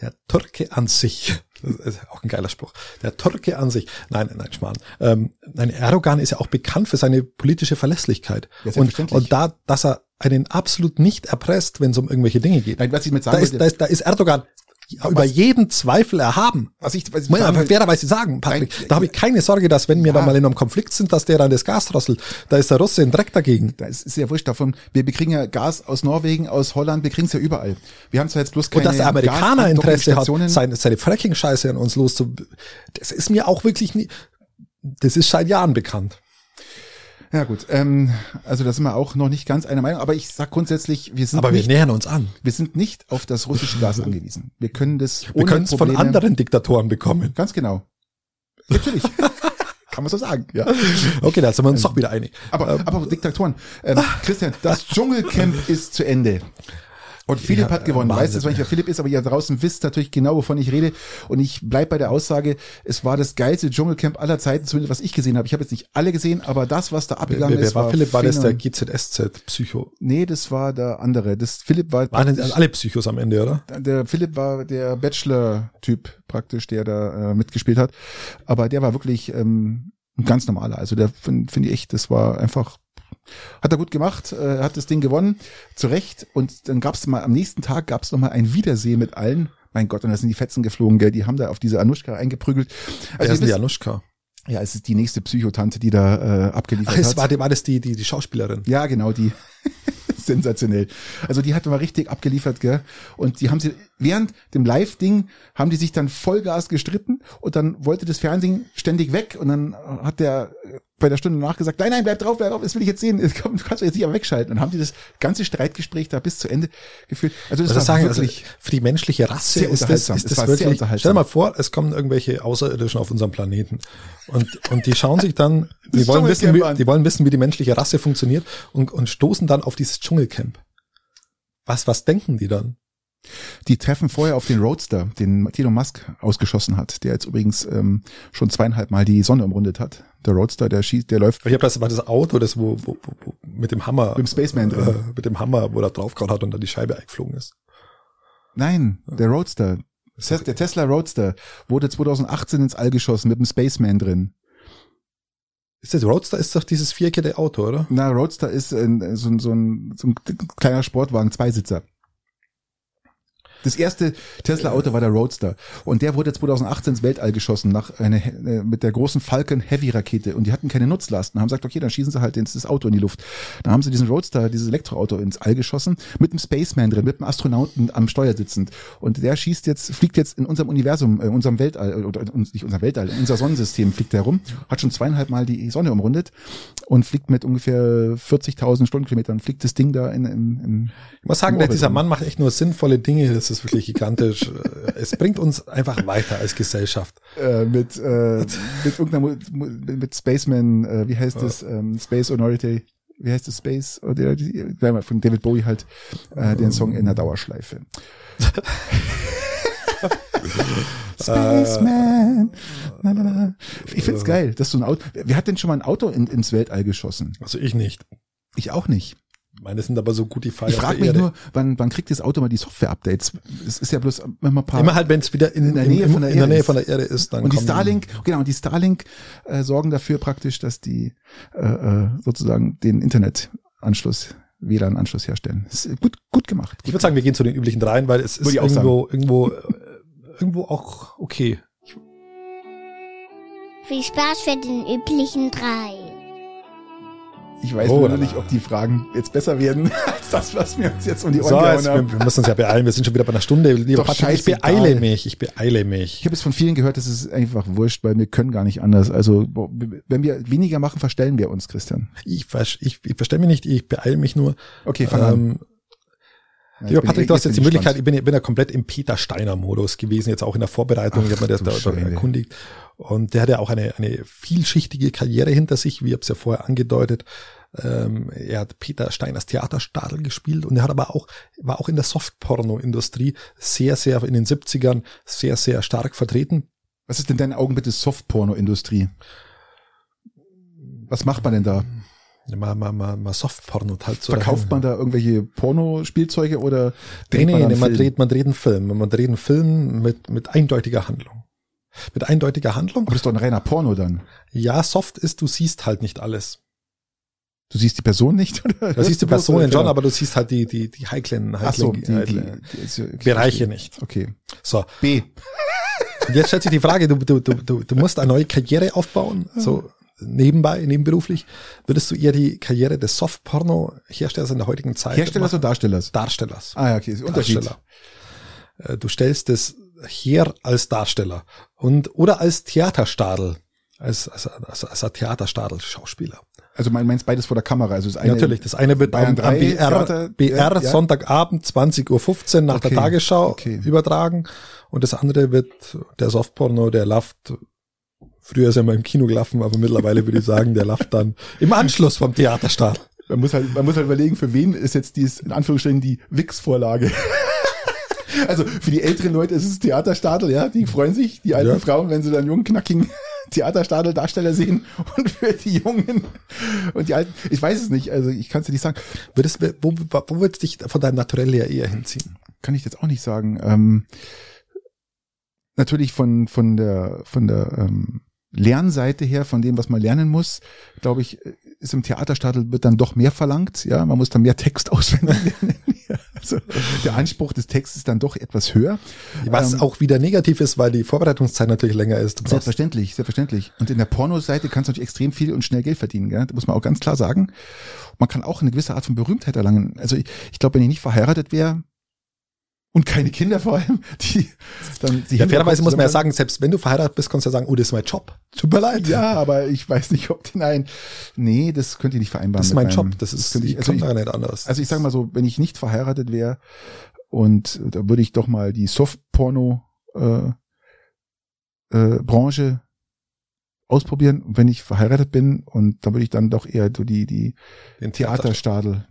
der Türke an sich, das ist auch ein geiler Spruch, der Türke an sich, nein, nein, Schmarrn, ähm, nein, Erdogan ist ja auch bekannt für seine politische Verlässlichkeit. Ja, und, und da, dass er einen absolut nicht erpresst, wenn es um irgendwelche Dinge geht. Nein, was ich mit Da sagen ist, da ist, da ist Erdogan über jeden Zweifel erhaben. was ich, was ich will- fairerweise sagen, Patrick. Nein, da habe ich keine Sorge, dass wenn wir Ja. da mal in einem Konflikt sind, dass der dann das Gas drosselt. Da ist der Russe ein Dreck dagegen. da ist, ist ja wurscht davon. Wir bekriegen ja Gas aus Norwegen, aus Holland, wir kriegen es ja überall. Wir haben zwar jetzt bloß keine Und dass der Amerikaner Interesse hat, seine, seine Fracking-Scheiße an uns loszu... Das ist mir auch wirklich nie... Das ist seit Jahren bekannt. Ja gut, ähm, also da sind wir auch noch nicht ganz einer Meinung, aber ich sag grundsätzlich, wir sind Aber wir nicht, nähern uns an. wir sind nicht auf das russische Gas angewiesen. Wir können das Wir können es von anderen Diktatoren bekommen. Ganz genau. Natürlich. Kann man so sagen, ja. Okay, da sind wir uns doch wieder einig. Aber, aber Diktatoren. Ähm, Christian, das Dschungelcamp ist zu Ende. Und Philipp Ja, hat gewonnen. äh, Weißt du Wahnsinn. wer Philipp ist, aber ihr draußen wisst natürlich genau, wovon ich rede. Und ich bleib bei der Aussage, es war das geilste Dschungelcamp aller Zeiten, zumindest was ich gesehen habe. Ich habe jetzt nicht alle gesehen, aber das, was da Wer, abgegangen wer ist, war Philipp? War das der phänomenal. GZSZ-Psycho? Nee, das war der andere. Das Philipp war Waren denn alle Psychos am Ende, oder? der Philipp war der Bachelor-Typ praktisch, der da äh, mitgespielt hat. Aber der war wirklich ähm, ein ganz normaler. Also der finde find ich echt, das war einfach, hat er gut gemacht, äh, hat das Ding gewonnen, zu Recht. Und dann gab es mal, am nächsten Tag gab es nochmal ein Wiedersehen mit allen. Mein Gott, und da sind die Fetzen geflogen, gell? Die haben da auf diese Anuschka eingeprügelt. Wer Also ist denn ihr die Anuschka? ja, es ist die nächste Psychotante, die da äh, abgeliefert Ach, es hat. war, die- war das die, die, die Schauspielerin. Ja, genau, die. Sensationell. Also die hat mal richtig abgeliefert, gell? Und die haben sie, während dem Live-Ding haben die sich dann Vollgas gestritten und dann wollte das Fernsehen ständig weg und dann hat der bei der Stunde nachgesagt, nein, nein, bleib drauf, bleib drauf, das will ich jetzt sehen, kann- du kannst doch jetzt nicht aber wegschalten. Und haben die das ganze Streitgespräch da bis zu Ende geführt. Also das Also war sagen, also wirklich, für die menschliche Rasse ist das, ist das wirklich. Stell dir mal vor, es kommen irgendwelche Außerirdischen auf unserem Planeten und und die schauen sich dann, die wollen wissen, wie, die wollen wissen, wie die menschliche Rasse funktioniert und und stoßen dann auf dieses Dschungelcamp. Was was denken die dann? die treffen vorher auf den Roadster, den Elon Musk ausgeschossen hat, der jetzt übrigens ähm, schon zweieinhalb Mal die Sonne umrundet hat. Der Roadster, der schießt, der läuft Ich habe das war das Auto, das wo, wo, wo, mit dem Hammer mit dem Spaceman drin. äh, mit dem Hammer, wo er draufgehauen hat und dann die Scheibe eingeflogen ist. Nein, der Roadster. Der Tesla Roadster wurde 2018 ins All geschossen mit dem Spaceman drin. Ist das Roadster? Ist doch dieses viereckige Auto, oder? Na, Roadster ist ein, so, ein, so, ein, so ein kleiner Sportwagen, Zweisitzer. Das erste Tesla-Auto war der Roadster und der wurde 2018 ins Weltall geschossen nach eine, äh, mit der großen Falcon Heavy Rakete und die hatten keine Nutzlasten. Haben gesagt, okay, dann schießen sie halt ins, das Auto in die Luft. Dann haben sie diesen Roadster, dieses Elektroauto ins All geschossen mit einem Spaceman drin, mit einem Astronauten am Steuer sitzend und der schießt jetzt, fliegt jetzt in unserem Universum, äh, unserem Weltall oder uns nicht unser Weltall, in unser Sonnensystem fliegt der rum, hat schon zweieinhalb Mal die Sonne umrundet und fliegt mit ungefähr 40.000 Stundenkilometern fliegt das Ding da in, in, in Ich muss sagen, dieser. Mann macht echt nur sinnvolle Dinge. Das ist wirklich gigantisch. Äh, es bringt uns einfach weiter als Gesellschaft. äh, mit äh, mit irgendeiner mit mit Spaceman, äh, wie heißt das, ähm, Space Honority, wie heißt das Space oder von David Bowie halt äh, den Song in der Dauerschleife. Spaceman. Na, na, na. Ich find's geil, dass so ein Auto. Wer hat denn schon mal ein Auto in, ins Weltall geschossen? Also ich nicht. Ich auch nicht. Meine sind aber so gut die Fall Ich frage mich Erde. nur, wann, wann kriegt das Auto mal die Software-Updates? Es ist ja bloß immer ein paar. Immer halt, wenn es wieder in, in der Nähe im- von der in der Erde Nähe ist. von der Erde ist, dann und die Starlink, genau, und die Starlink äh, sorgen dafür praktisch, dass die äh, äh, sozusagen den Internetanschluss, WLAN-Anschluss herstellen. Ist gut, gut gemacht. Ich würde sagen, wir gehen zu den üblichen dreien, weil es ist irgendwo, irgendwo, äh, irgendwo auch okay. Viel Spaß für den üblichen drei. Ich weiß Oh, nur nicht, ob die Fragen jetzt besser werden als das, was wir uns jetzt um die Ohren So, gehauen haben. wir, wir müssen uns ja beeilen. Wir sind schon wieder bei einer Stunde. Lieber Patrick, ich beeile mich. Ich beeile Ich mich. habe es von vielen gehört, das ist einfach wurscht, weil wir können gar nicht anders. Also wenn wir weniger machen, verstellen wir uns, Christian. Ich, ich, ich verstehe mich nicht. Ich beeile mich nur. Okay, fang an. Ähm, Ja, lieber bin Patrick, du hast bin jetzt die ich Möglichkeit, ich bin, ich bin ja komplett im Peter Steiner Modus gewesen, jetzt auch in der Vorbereitung. Ach, ich habe mir das da, da erkundigt. Und der hat ja auch eine, eine vielschichtige Karriere hinter sich, wie ich es ja vorher angedeutet. Ähm, er hat Peter Steiners Theaterstadel gespielt und er hat aber auch, war auch in der Softporno-Industrie sehr, sehr in den 70ern sehr, sehr stark vertreten. Was ist denn deine Augen bitte Softporno-Industrie? Was macht man denn da? Mal, mal, mal, mal Softporno halt so. Verkauft man da irgendwelche Pornospielzeuge oder dreht Nee, man nee, man Film? dreht, man dreht einen Film. Man dreht einen Film mit, mit eindeutiger Handlung. Mit eindeutiger Handlung. Aber das ist doch ein reiner Porno dann. Ja, soft ist, du siehst halt nicht alles. Du siehst die Person nicht? Oder Du siehst die bloß, Personen oder? schon, aber du siehst halt die, die, die heiklen, Ach so, heiklen, die, die, heiklen die, okay, Bereiche nicht. Okay. So. B. Und jetzt stellt sich die Frage, du, du, du, du, du musst eine neue Karriere aufbauen, so nebenbei, nebenberuflich. Würdest du eher die Karriere des Softporno-Herstellers in der heutigen Zeit Herstellers machen? oder Darstellers? Darstellers. Ah ja, okay, ist Unterschied. Darsteller. Äh, Du stellst es her als Darsteller und oder als Theaterstadel, als, als, als, als ein Theaterstadel-Schauspieler. Also mein meinst beides vor der Kamera, also das eine natürlich, das eine wird am, am 3 BR, Theater, BR ja. Sonntagabend 20.15 Uhr nach Okay, der Tagesschau okay. übertragen und das andere wird der Softporno, der läuft, früher ist er mal im Kino gelaufen, aber mittlerweile würde ich sagen, der läuft dann im Anschluss vom Theaterstart. Man muss halt, man muss halt überlegen, für wen ist jetzt dies, in Anführungsstrichen, die Wix-Vorlage. also für die älteren Leute ist es Theaterstadel, ja, die freuen sich, die alten Ja. Frauen, wenn sie dann jungen, knackigen Theaterstadel-Darsteller sehen und für die Jungen und die Alten, ich weiß es nicht, also ich kann es dir nicht sagen, Würdest, wo, wo, wo würdest du dich von deinem Naturell her eher hinziehen? kann ich jetzt auch nicht sagen. Ähm, natürlich von, von der, von der ähm, Lernseite her, von dem, was man lernen muss, glaube ich, ist im Theaterstadel wird dann doch mehr verlangt. Ja, man muss dann mehr Text auswendig lernen. Also der Anspruch des Textes ist dann doch etwas höher. Was Ähm, auch wieder negativ ist, weil die Vorbereitungszeit natürlich länger ist. Selbstverständlich, selbstverständlich. Und in der Pornoseite kannst du natürlich extrem viel und schnell Geld verdienen, gell? Das muss man auch ganz klar sagen. Man kann auch eine gewisse Art von Berühmtheit erlangen. Also ich, ich glaube, wenn ich nicht verheiratet wäre und keine Kinder vor allem, die dann die Ja, fairerweise muss man ja sagen, selbst wenn du verheiratet bist, kannst du ja sagen, oh, das ist mein Job. Tut mir leid. Ja, aber ich weiß nicht, ob nein. Nee, das könnte ich nicht vereinbaren. das ist mein Job. Das ist, könnte ich, also, ich, nicht anders. also ich sage mal so, wenn ich nicht verheiratet wäre und da würde ich doch mal die Softporno äh, äh, Branche ausprobieren, wenn ich verheiratet bin und da würde ich dann doch eher so die die Den Theater. Theaterstadel.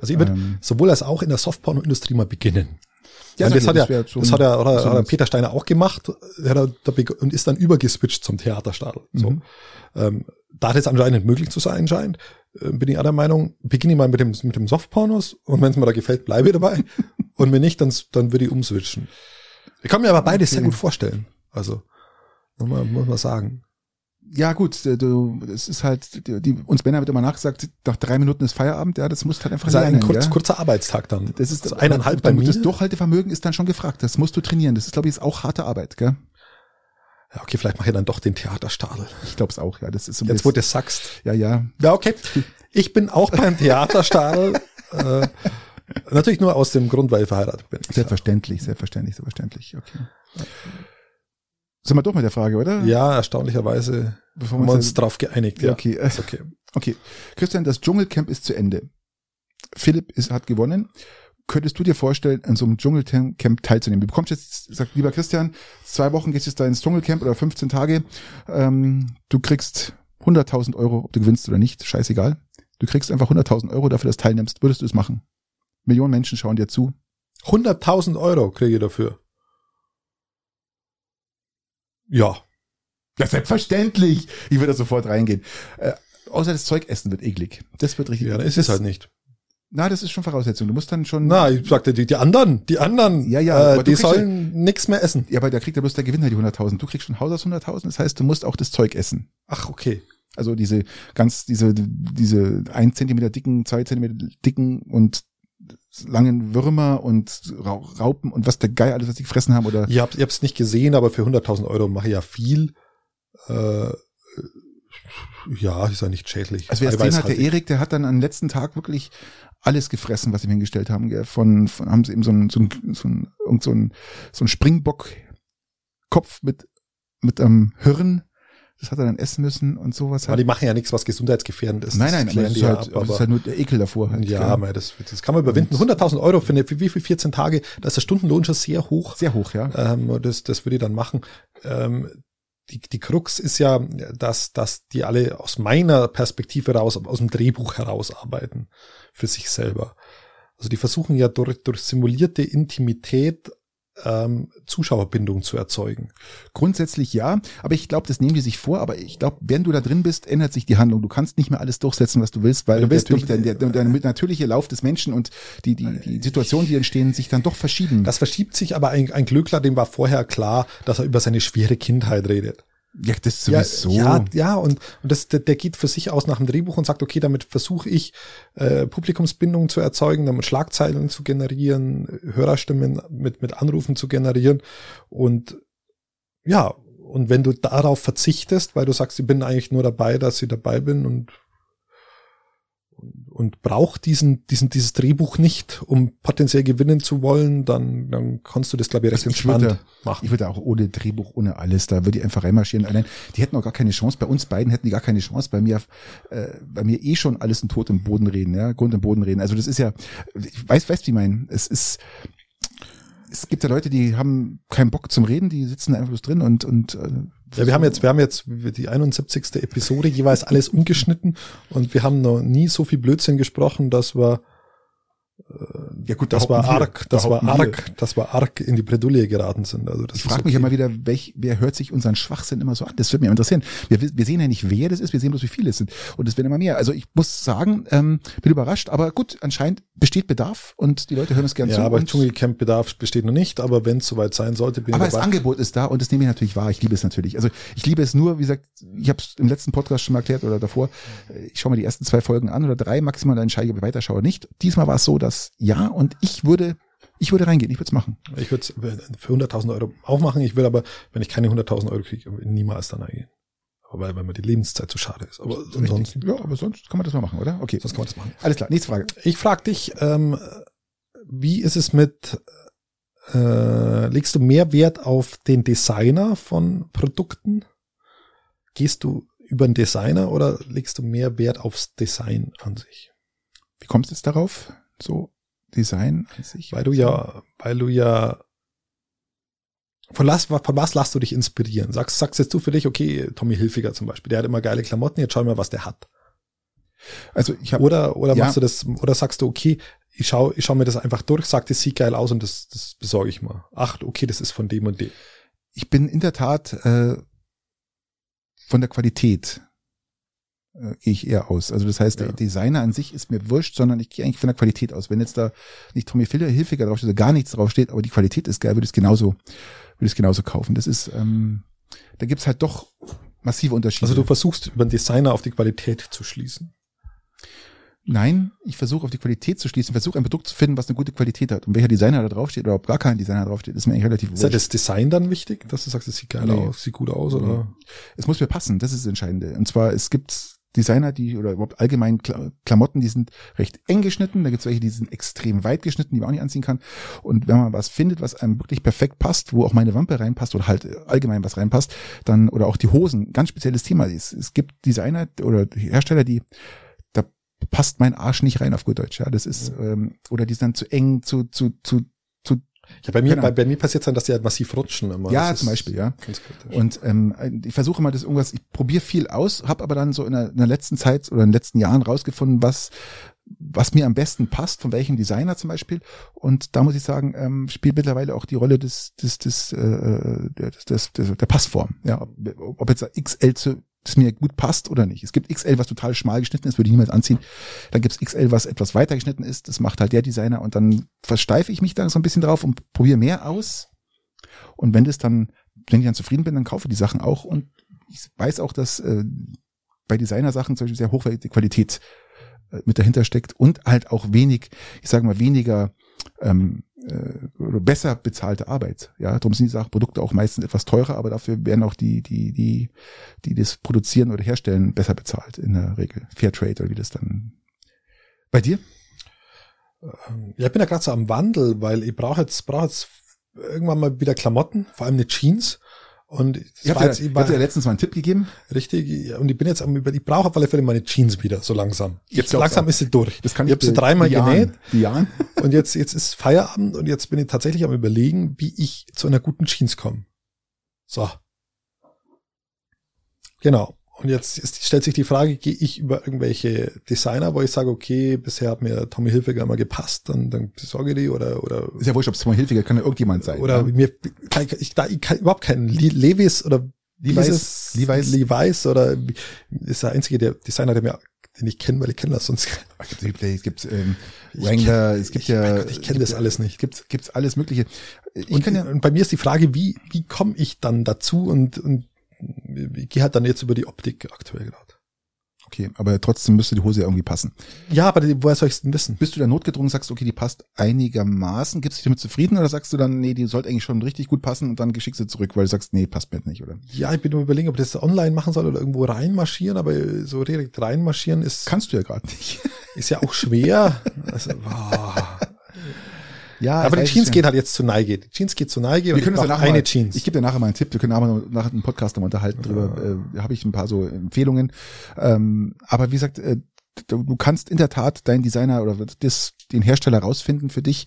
Also ich würde ähm, sowohl als auch in der Softporno-Industrie mal beginnen. Ja, Weil das, hat ja, das das, hat ja oder, so hat ein- der Peter Steiner auch gemacht er und ist dann übergeswitcht zum Theaterstadel. So. Mhm. Ähm, da das anscheinend möglich zu sein scheint, äh, bin ich auch der Meinung, beginne ich mal mit dem, mit dem Softpornos und wenn es mir da gefällt, bleibe ich dabei. und wenn nicht, dann, dann würde ich umswitchen. Ich kann mir aber beides Okay. sehr gut vorstellen. Also, muss man, muss man sagen. Ja gut, äh, du, es ist halt, die, die, uns Männer wird immer nachgesagt, nach drei Minuten ist Feierabend, ja, das musst halt einfach Das ist ein kurz, ja. kurzer Arbeitstag dann. Das ist also eineinhalb bei mir. Das Durchhaltevermögen ist dann schon gefragt. Das musst du trainieren. Das ist, glaube ich, ist auch harte Arbeit, gell? Ja, okay, vielleicht mache ich dann doch den Theaterstadel. Ich glaube es auch, ja. Das ist so Jetzt, wo du sagst. ja, ja. Ja, okay. Ich bin auch beim Theaterstadel. äh, natürlich nur aus dem Grund, weil ich verheiratet bin. Selbstverständlich, selbstverständlich, selbstverständlich. Okay. Sind wir doch mit der Frage, oder? Ja, erstaunlicherweise Bevor haben wir uns drauf geeinigt. Ja, okay. ist okay. Okay. Christian, das Dschungelcamp ist zu Ende. Philipp ist, hat gewonnen. Könntest du dir vorstellen, an so einem Dschungelcamp teilzunehmen? Du bekommst jetzt, sagt lieber Christian, zwei Wochen gehst du jetzt da ins Dschungelcamp oder 15 Tage. Ähm, du kriegst 100.000 Euro, ob du gewinnst oder nicht, scheißegal. Du kriegst einfach 100.000 Euro dafür, dass du teilnimmst. Würdest du es machen? Millionen Menschen schauen dir zu. 100.000 Euro kriege ich dafür. Ja. Ja, selbstverständlich. Ich würde da sofort reingehen. Äh, außer das Zeug essen wird eklig. Das wird richtig. Ja, es ist halt nicht. Na, das ist schon Voraussetzung. Du musst dann schon. Na, ich sagte, die, die anderen, die anderen, Ja, ja, äh, die sollen nix mehr essen. Ja, aber da kriegt ja bloß der Gewinner die 100.000. Du kriegst schon Haus aus 100.000. Das heißt, du musst auch das Zeug essen. Ach, okay. Also diese ganz, diese, diese ein Zentimeter dicken, zwei Zentimeter dicken und langen Würmer und Ra- Raupen und was der Geil alles, was die gefressen haben oder. Ich hab's, ich hab's nicht gesehen, aber für 100.000 Euro mache ich ja viel. Äh, Ja, ist ja nicht schädlich. Also wer es gesehen hat, der Erik, der hat dann am letzten Tag wirklich alles gefressen, was sie mir hingestellt haben. Von, von haben sie eben so ein, so ein, so ein, so ein, so ein Springbock-Kopf mit, mit einem Hirn. Das hat er dann essen müssen und sowas. Aber halt. die machen ja nichts, was gesundheitsgefährdend ist. Nein, nein, das, ist halt, ab, aber das ist halt nur der Ekel davor. Halt, ja, aber das, das kann man überwinden. 100.000 Euro für, eine, für wie viel 14 Tage, da ist der Stundenlohn schon sehr hoch. Sehr hoch, ja. Ähm, das, das würde ich dann machen. Ähm, die, die Krux ist ja, dass, dass die alle aus meiner Perspektive raus, aus dem Drehbuch heraus arbeiten für sich selber. Also die versuchen ja durch, durch simulierte Intimität ähm, Zuschauerbindung zu erzeugen. Grundsätzlich ja, aber ich glaube, das nehmen die sich vor, aber ich glaube, wenn du da drin bist, ändert sich die Handlung. Du kannst nicht mehr alles durchsetzen, was du willst, weil du willst, natürlich der, der, der, der natürliche Lauf des Menschen und die, die, die Situationen, die entstehen, sich dann doch verschieben. Das verschiebt sich, aber ein, ein Glückler, dem war vorher klar, dass er über seine schwere Kindheit redet. Ja, das sowieso. Ja, ja, und, und das, der, der geht für sich aus nach dem Drehbuch und sagt, okay, damit versuche ich äh, Publikumsbindung zu erzeugen, damit Schlagzeilen zu generieren, Hörerstimmen mit, mit Anrufen zu generieren. Und ja, und wenn du darauf verzichtest, weil du sagst, ich bin eigentlich nur dabei, dass ich dabei bin und und braucht diesen, diesen, dieses Drehbuch nicht, um potenziell gewinnen zu wollen, dann, dann kannst du das, glaube ich, recht entspannt würde, machen. Ich würde auch ohne Drehbuch, ohne alles, da würde ich einfach reinmarschieren. Allein, die hätten auch gar keine Chance. Bei uns beiden hätten die gar keine Chance. Bei mir, äh, bei mir eh schon alles in Tod im Boden reden, ja, Grund im Boden reden. Also das ist ja, ich weiß, weißt wie ich meine. Es ist, es gibt ja Leute, die haben keinen Bock zum Reden, die sitzen einfach bloß drin und, und äh, ja, wir haben jetzt, wir haben jetzt die 71. Episode jeweils alles umgeschnitten und wir haben noch nie so viel Blödsinn gesprochen, dass wir ja gut, das war arg, das war arg, das war arg in die Bredouille geraten sind. Also das ich frage okay. mich immer wieder, welch, wer hört sich unseren Schwachsinn immer so an? Das würde mich interessieren. Wir, wir sehen ja nicht, wer das ist, wir sehen bloß, wie viele es sind. Und es werden immer mehr. Also ich muss sagen, ähm, bin überrascht, aber gut, anscheinend besteht Bedarf und die Leute hören es gerne ja, zu. Ja, aber Dschungelcamp Bedarf besteht noch nicht, aber wenn es soweit sein sollte, bin aber ich Aber das Angebot ist da und das nehme ich natürlich wahr. Ich liebe es natürlich. Also ich liebe es nur, wie gesagt, ich habe es im letzten Podcast schon mal erklärt oder davor, ich schaue mir die ersten zwei Folgen an oder drei maximal, dann entscheide ich, ob ich weiterschaue oder nicht. Diesmal war es so, dass ja und ich würde ich würde reingehen, ich würde es machen. Ich würde es für 100.000 Euro auch machen. Ich würde aber, wenn ich keine 100.000 Euro kriege, niemals dann reingehen. Weil, weil mir die Lebenszeit zu schade ist. Aber ansonsten. Ja, aber sonst kann man das mal machen, oder? Okay. Sonst kann man das machen. Alles klar, nächste Frage. Ich frage dich, ähm, wie ist es mit, äh, legst du mehr Wert auf den Designer von Produkten? Gehst du über den Designer oder legst du mehr Wert aufs Design an sich? Wie kommst du jetzt darauf? So Design an sich. Weil du ja, weil du ja von, was, von was lasst du dich inspirieren? Sagst, sagst jetzt du für dich, okay, Tommy Hilfiger zum Beispiel, der hat immer geile Klamotten, jetzt schau mal, was der hat. Also ich habe oder oder ja. machst du das oder sagst du okay, ich schau ich schau mir das einfach durch, sag das sieht geil aus und das das besorge ich mal. Ach, okay, das ist von dem und dem. Ich bin in der Tat äh, von der Qualität äh, gehe ich eher aus. Also das heißt, ja. der Designer an sich ist mir wurscht, sondern ich gehe eigentlich von der Qualität aus. Wenn jetzt da nicht Tommy Hilfiger draufsteht oder gar nichts draufsteht, aber die Qualität ist geil, würde ich es genauso, würde ich es genauso kaufen. Das ist, ähm, da gibt's halt doch massive Unterschiede. Also du versuchst über den Designer auf die Qualität zu schließen. Nein, ich versuche auf die Qualität zu schließen, versuche ein Produkt zu finden, was eine gute Qualität hat. Und welcher Designer da draufsteht oder ob gar kein Designer draufsteht, ist mir eigentlich relativ Ist ja das Design dann wichtig, dass du sagst, es sieht geil nee. aus, sieht gut aus, oder? Es muss mir passen, das ist das Entscheidende. Und zwar, es gibt Designer, die oder überhaupt allgemein Klamotten, die sind recht eng geschnitten. Da gibt es welche, die sind extrem weit geschnitten, die man auch nicht anziehen kann. Und wenn man was findet, was einem wirklich perfekt passt, wo auch meine Wampe reinpasst oder halt allgemein was reinpasst, dann oder auch die Hosen, ganz spezielles Thema. Es, es gibt Designer oder Hersteller, die da passt mein Arsch nicht rein auf gut Deutsch. Ja, das ist ähm, oder die sind dann zu eng, zu zu zu ja, bei mir, genau. bei, bei mir passiert es dann, dass die halt massiv rutschen immer. Ja, das zum Beispiel, ja. Und ähm, ich versuche mal das irgendwas, ich probiere viel aus, habe aber dann so in der, in der letzten Zeit oder in den letzten Jahren rausgefunden, was was mir am besten passt, von welchem Designer zum Beispiel. Und da muss ich sagen, ähm, spielt mittlerweile auch die Rolle des, des, des, äh, des, des, des der Passform. Ja, ob, ob jetzt XL zu das mir gut passt oder nicht. Es gibt XL, was total schmal geschnitten ist, würde ich niemals anziehen. Dann gibt's XL, was etwas weiter geschnitten ist. Das macht halt der Designer und dann versteife ich mich da so ein bisschen drauf und probiere mehr aus. Und wenn das dann, wenn ich dann zufrieden bin, dann kaufe ich die Sachen auch und ich weiß auch, dass äh, bei Designer-Sachen zum Beispiel sehr hochwertige Qualität äh, mit dahinter steckt und halt auch wenig, ich sage mal weniger ähm, äh, besser bezahlte Arbeit. Ja, darum sind die Sachen Produkte auch meistens etwas teurer, aber dafür werden auch die, die, die, die das produzieren oder herstellen, besser bezahlt in der Regel. Fairtrade oder wie das dann. Bei dir? Ähm, ja, ich bin ja gerade so am Wandel, weil ich brauche jetzt, brauche jetzt irgendwann mal wieder Klamotten, vor allem eine Jeans. Und ich habe dir, war, ja letztens mal einen Tipp gegeben. Richtig. Und ich bin jetzt am über, ich brauche auf alle Fälle meine Jeans wieder, so langsam. Jetzt langsam ist sie durch. Das kann ich ich habe sie dreimal genäht. Ja. Und jetzt, jetzt ist Feierabend und jetzt bin ich tatsächlich am überlegen, wie ich zu einer guten Jeans komme. So. Genau. Und jetzt stellt sich die Frage, gehe ich über irgendwelche Designer, wo ich sage, okay, bisher hat mir Tommy Hilfiger immer gepasst, dann, dann besorge die oder, oder. Ist ja wurscht, ob es Tommy Hilfiger kann ja irgendjemand sein. Oder ja. mir, kann ich, ich, da, ich kann überhaupt keinen Levis oder Levi's, Levi's, Levi's oder ist der einzige der Designer, der mir, den ich kenne, weil ich kenne das sonst. Es gibt, es gibt ähm, Wrangler, es gibt ich, ja, ich kenne das alles nicht. Gibt gibt's alles Mögliche. Ich und, ja, und bei mir ist die Frage, wie wie komme ich dann dazu und und ich gehe halt dann jetzt über die Optik aktuell gerade. Okay, aber trotzdem müsste die Hose ja irgendwie passen. Ja, aber die, woher soll ich es denn wissen? Bist du da notgedrungen, sagst, okay, die passt einigermaßen, gibst du dich damit zufrieden oder sagst du dann, nee, die sollte eigentlich schon richtig gut passen und dann geschickst du zurück, weil du sagst, nee, passt mir nicht, oder? Ja, ich bin nur überlegen, ob ich das online machen soll oder irgendwo reinmarschieren, aber so direkt reinmarschieren ist. Kannst du ja gerade nicht. Ist ja auch schwer. also, wow. Ja, aber die Jeans geht halt jetzt zu Neige. Die Jeans geht zu Neige wir und können ich danach eine mal, Jeans. Ich gebe dir nachher mal einen Tipp. Wir können aber nach dem Podcast nochmal unterhalten drüber. Äh, Habe ich ein paar so Empfehlungen. Ähm, aber wie gesagt, äh, du, du kannst in der Tat deinen Designer oder das, den Hersteller rausfinden für dich.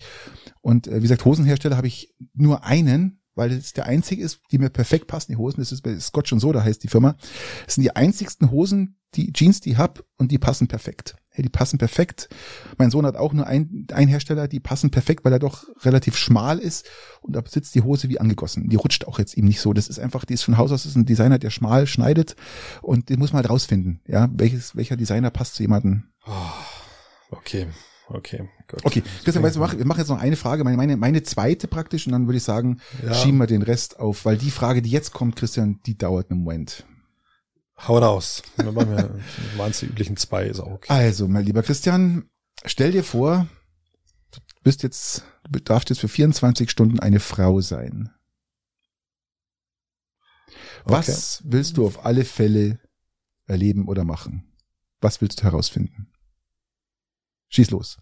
Und äh, wie gesagt, Hosenhersteller habe ich nur einen, weil es der einzige ist, die mir perfekt passen, die Hosen. Das ist bei Scotch und Soda heißt die Firma. Das sind die einzigsten Hosen, die Jeans, die ich hab und die passen perfekt. Hey, die passen perfekt. Mein Sohn hat auch nur ein, Hersteller, die passen perfekt, weil er doch relativ schmal ist und da sitzt die Hose wie angegossen. Die rutscht auch jetzt ihm nicht so. Das ist einfach, die ist von Haus aus ist ein Designer, der schmal schneidet und den muss man halt rausfinden. Ja, welches, welcher Designer passt zu jemandem. Oh, okay. Okay, gut. Okay, Christian, weißt du, wir machen jetzt noch eine Frage, meine, meine, meine zweite praktisch, und dann würde ich sagen, ja. schieben wir den Rest auf, weil die Frage, die jetzt kommt, Christian, die dauert einen Moment. Hau raus. Dann machen wir die üblichen zwei, ist auch okay. Also, mein lieber Christian, stell dir vor, du bist jetzt, du darfst jetzt für 24 Stunden eine Frau sein. Was okay. willst du auf alle Fälle erleben oder machen? Was willst du herausfinden? Schieß los.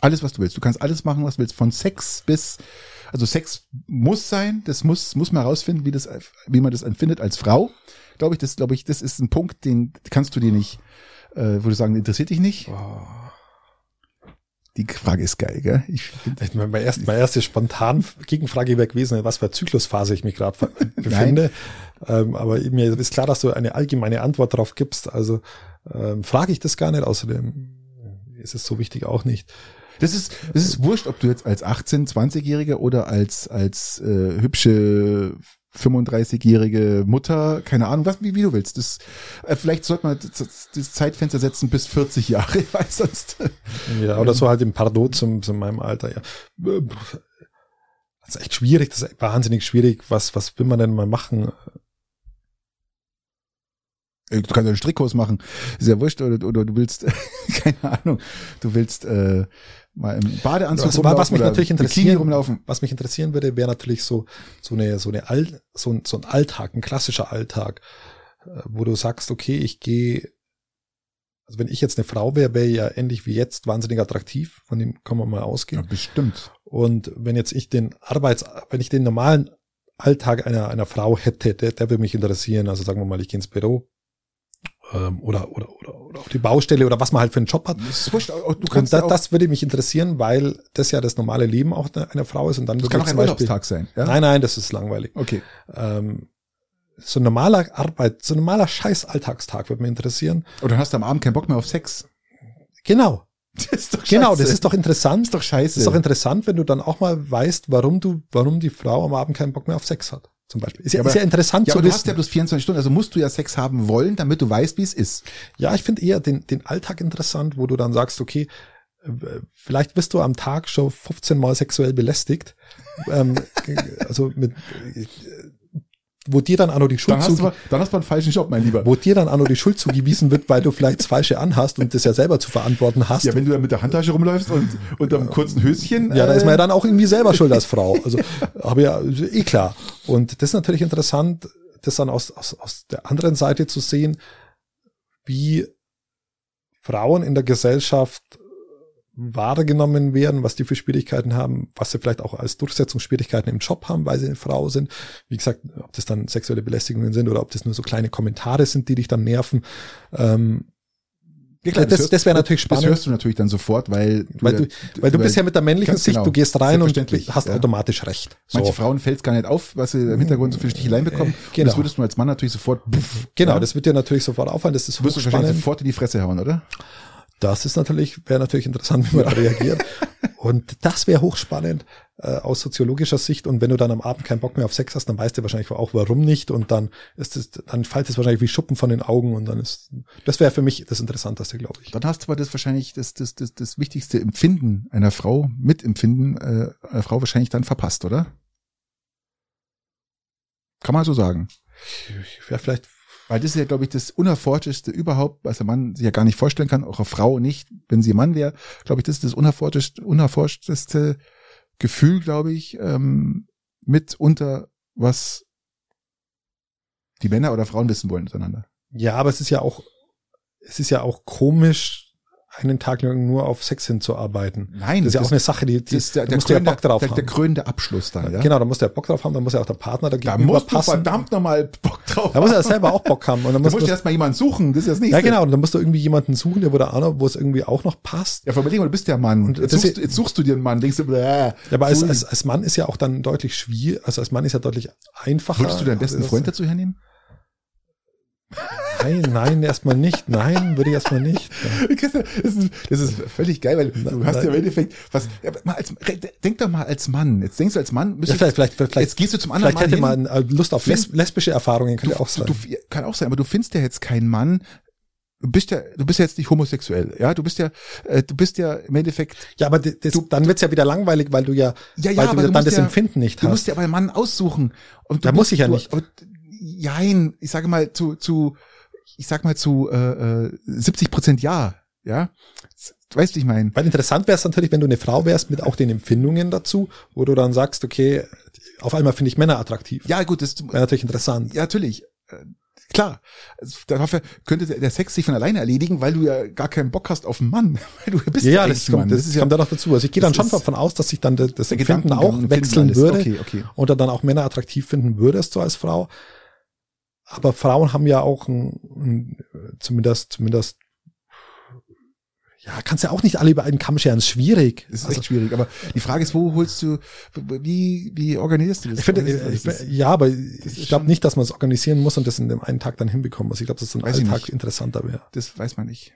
Alles, was du willst. Du kannst alles machen, was du willst. Von Sex bis, also Sex muss sein. Das muss, muss man herausfinden, wie das, wie man das empfindet als Frau. Glaube ich, das, glaube ich, das ist ein Punkt, den kannst du dir nicht, äh, wo du sagen, interessiert dich nicht. Oh. Die Frage ist geil, gell? Ich, ich meine, meine, erste, meine erste spontan Gegenfrage wäre gewesen, was für Zyklusphase ich mich gerade befinde. Ähm, aber mir ist klar, dass du eine allgemeine Antwort darauf gibst. Also ähm, frage ich das gar nicht. Außerdem ist es so wichtig auch nicht. Das ist, das ist wurscht, ob du jetzt als 18-, 20-Jähriger oder als, als äh, hübsche 35-jährige Mutter, keine Ahnung, was, wie, wie du willst. Das, äh, vielleicht sollte man das, das Zeitfenster setzen bis 40 Jahre, weil sonst. Ja, oder so halt im Pardot zum, zu meinem Alter, ja. Das ist echt schwierig, das ist wahnsinnig schwierig. Was, was will man denn mal machen? Äh, du kannst einen Strickkurs machen, ist ja wurscht, oder, oder du willst, keine Ahnung, du willst äh, mal im Badeanzug also, rumlaufen was mich natürlich interessieren, rumlaufen. Was mich interessieren würde, wäre natürlich so so eine so eine All, so, ein, so ein Alltag, ein klassischer Alltag, äh, wo du sagst, okay, ich gehe also wenn ich jetzt eine Frau wäre, wäre ja ähnlich wie jetzt wahnsinnig attraktiv, von dem kann man mal ausgehen. Ja, bestimmt. Und wenn jetzt ich den Arbeits, wenn ich den normalen Alltag einer, einer Frau hätte, der, der würde mich interessieren. Also sagen wir mal, ich gehe ins Büro, ähm, oder, oder, oder, oder auf die Baustelle oder was man halt für einen Job hat. Das, wurscht, du kannst das, das würde mich interessieren, weil das ja das normale Leben auch einer Frau ist und dann das kann auch ein Urlaubstag sein. Ja? Nein, nein, das ist langweilig. Okay. Ähm, so ein normaler Arbeit, so ein normaler Scheiß-Alltagstag würde mich interessieren. Oder hast du am Abend keinen Bock mehr auf Sex? Genau. Das ist doch scheiße. Genau, das ist doch interessant. Das ist doch scheiße. Das ist doch interessant, wenn du dann auch mal weißt, warum du, warum die Frau am Abend keinen Bock mehr auf Sex hat zum Beispiel. Ist ja, aber, ist ja interessant ja, zu aber wissen. du hast ja bloß 24 Stunden, also musst du ja Sex haben wollen, damit du weißt, wie es ist. Ja, ich finde eher den, den Alltag interessant, wo du dann sagst, okay, äh, vielleicht bist du am Tag schon 15 Mal sexuell belästigt. ähm, also mit wo dir dann auch noch die Schuld Dann hast, du, dann hast du einen falschen Job, mein Lieber. wo dir dann auch noch die Schuld zugewiesen wird, weil du vielleicht das Falsche anhast und das ja selber zu verantworten hast. Ja, wenn du da mit der Handtasche rumläufst und unter einem kurzen Höschen. Ja, da ist man ja äh, dann auch irgendwie selber schuld als Frau. Also, aber ja, eh klar. Und das ist natürlich interessant, das dann aus, aus, aus der anderen Seite zu sehen, wie Frauen in der Gesellschaft wahrgenommen werden, was die für Schwierigkeiten haben, was sie vielleicht auch als Durchsetzungsschwierigkeiten im Job haben, weil sie eine Frau sind. Wie gesagt, ob das dann sexuelle Belästigungen sind oder ob das nur so kleine Kommentare sind, die dich dann nerven. Ähm, Ja, klar, das, hörst- das wäre natürlich Das spannend. hörst du natürlich dann sofort, weil du, Weil du, weil du bist ja mit der männlichen Sicht, genau, du gehst rein und hast ja. automatisch recht. So. Manche Frauen fällt es gar nicht auf, was sie im Hintergrund so viele Sticheleien bekommen. Und Genau. das würdest du als Mann natürlich sofort, pff, Genau, ja, das wird dir natürlich sofort auffallen, das ist wirst du wahrscheinlich sofort in die Fresse hauen, oder? Das ist natürlich, wäre natürlich interessant, wie man da reagiert. Und das wäre hochspannend äh, aus soziologischer Sicht. Und wenn du dann am Abend keinen Bock mehr auf Sex hast, dann weißt du wahrscheinlich auch, warum nicht. Und dann ist es, dann fällt es wahrscheinlich wie Schuppen von den Augen. Und dann ist, das wäre für mich das Interessanteste, glaube ich. Dann hast du aber das wahrscheinlich das, das, das, das wichtigste Empfinden einer Frau, Mitempfinden äh, einer Frau wahrscheinlich dann verpasst, oder? Kann man so sagen. Ja, vielleicht, Weil das ist ja, glaube ich, das Unerforschteste überhaupt, was der Mann sich ja gar nicht vorstellen kann, auch eine Frau nicht, wenn sie ein Mann wäre. Glaube ich, das ist das unerforschteste, unerforschteste Gefühl, glaube ich, ähm, mitunter, was die Männer oder Frauen wissen wollen miteinander. ja, aber es ist ja auch, es ist ja auch komisch, einen Tag lang nur auf Sex hinzuarbeiten. Nein, Das ist ja auch eine Sache, die, die der, da der, ja krönende, Bock drauf der, haben. der krönende Abschluss dann, ja. Genau, da musst du ja Bock drauf haben, da muss ja auch der Partner Da dagegen musst du passen. verdammt nochmal Bock drauf Da muss er haben. selber auch Bock haben. Und dann Da musst du erstmal jemanden suchen, das ist das ja nächste. genau, und dann musst du irgendwie jemanden suchen, der wo da auch wo es irgendwie auch noch passt. Ja, überleg mal, du bist der Mann. Und jetzt, suchst, jetzt suchst du dir einen Mann, denkst du, bläh, Ja, aber als, als, als Mann ist ja auch dann deutlich schwierig, also als Mann ist ja deutlich einfacher. Würdest du deinen besten Das- Freund dazu hernehmen? Nein, nein, erstmal nicht. Nein, würde ich erstmal nicht. Das ist, das ist völlig geil, weil du Na- hast ja im nein. Endeffekt, was, mal als, denk doch mal als Mann. Jetzt denkst du als Mann, bist Ja, du- vielleicht, vielleicht, vielleicht, jetzt gehst du zum anderen vielleicht hätte Mann man äh, Lust auf Find- les lesbische Erfahrungen, kann du, ja auch sein. Du, du, kann auch sein, aber du findest ja jetzt keinen Mann. Du bist ja, du bist ja jetzt nicht homosexuell, ja. Du bist ja, äh, du bist ja im Endeffekt. ja, aber das, du- dann wird's ja wieder langweilig, weil du ja, Ja, ja, weil du du dann musst das ja- Empfinden nicht Du hast. musst ja aber einen Mann aussuchen. Und du Ja, muss musst- ich ja du, nicht. aber- Jein, ich sage mal zu, zu, ich sag mal zu äh, äh, 70 Prozent ja, ja. Du weißt, wie ich meine. Weil interessant wäre es natürlich, wenn du eine Frau wärst mit auch den Empfindungen dazu, wo du dann sagst, okay, auf einmal finde ich Männer attraktiv. Ja, gut, das, Wäre natürlich interessant. Ja, natürlich. Äh, Klar. Also, Dafür könnte der Sex sich von alleine erledigen, weil du ja gar keinen Bock hast auf einen Mann. Weil du bist Ja, ja, das kommt, Mann. das, ist ja kommt da noch dazu. Also ich gehe dann das schon davon aus, dass sich dann das, das Empfinden auch wechseln würde Okay, okay. und du dann auch Männer attraktiv finden würdest, so als Frau. Aber Frauen haben ja auch ein, ein, zumindest, zumindest, ja, kannst ja auch nicht alle über einen Kamm scheren, ist schwierig. Das ist Also, echt schwierig. Aber die Frage ist, wo holst du, wie, wie organisierst du das? ich finde, ich, das? ja, aber ich glaube nicht, dass man es organisieren muss und das in dem einen Tag dann hinbekommen muss. Ich glaube, dass so ein ich Alltag interessanter wäre. das weiß man nicht.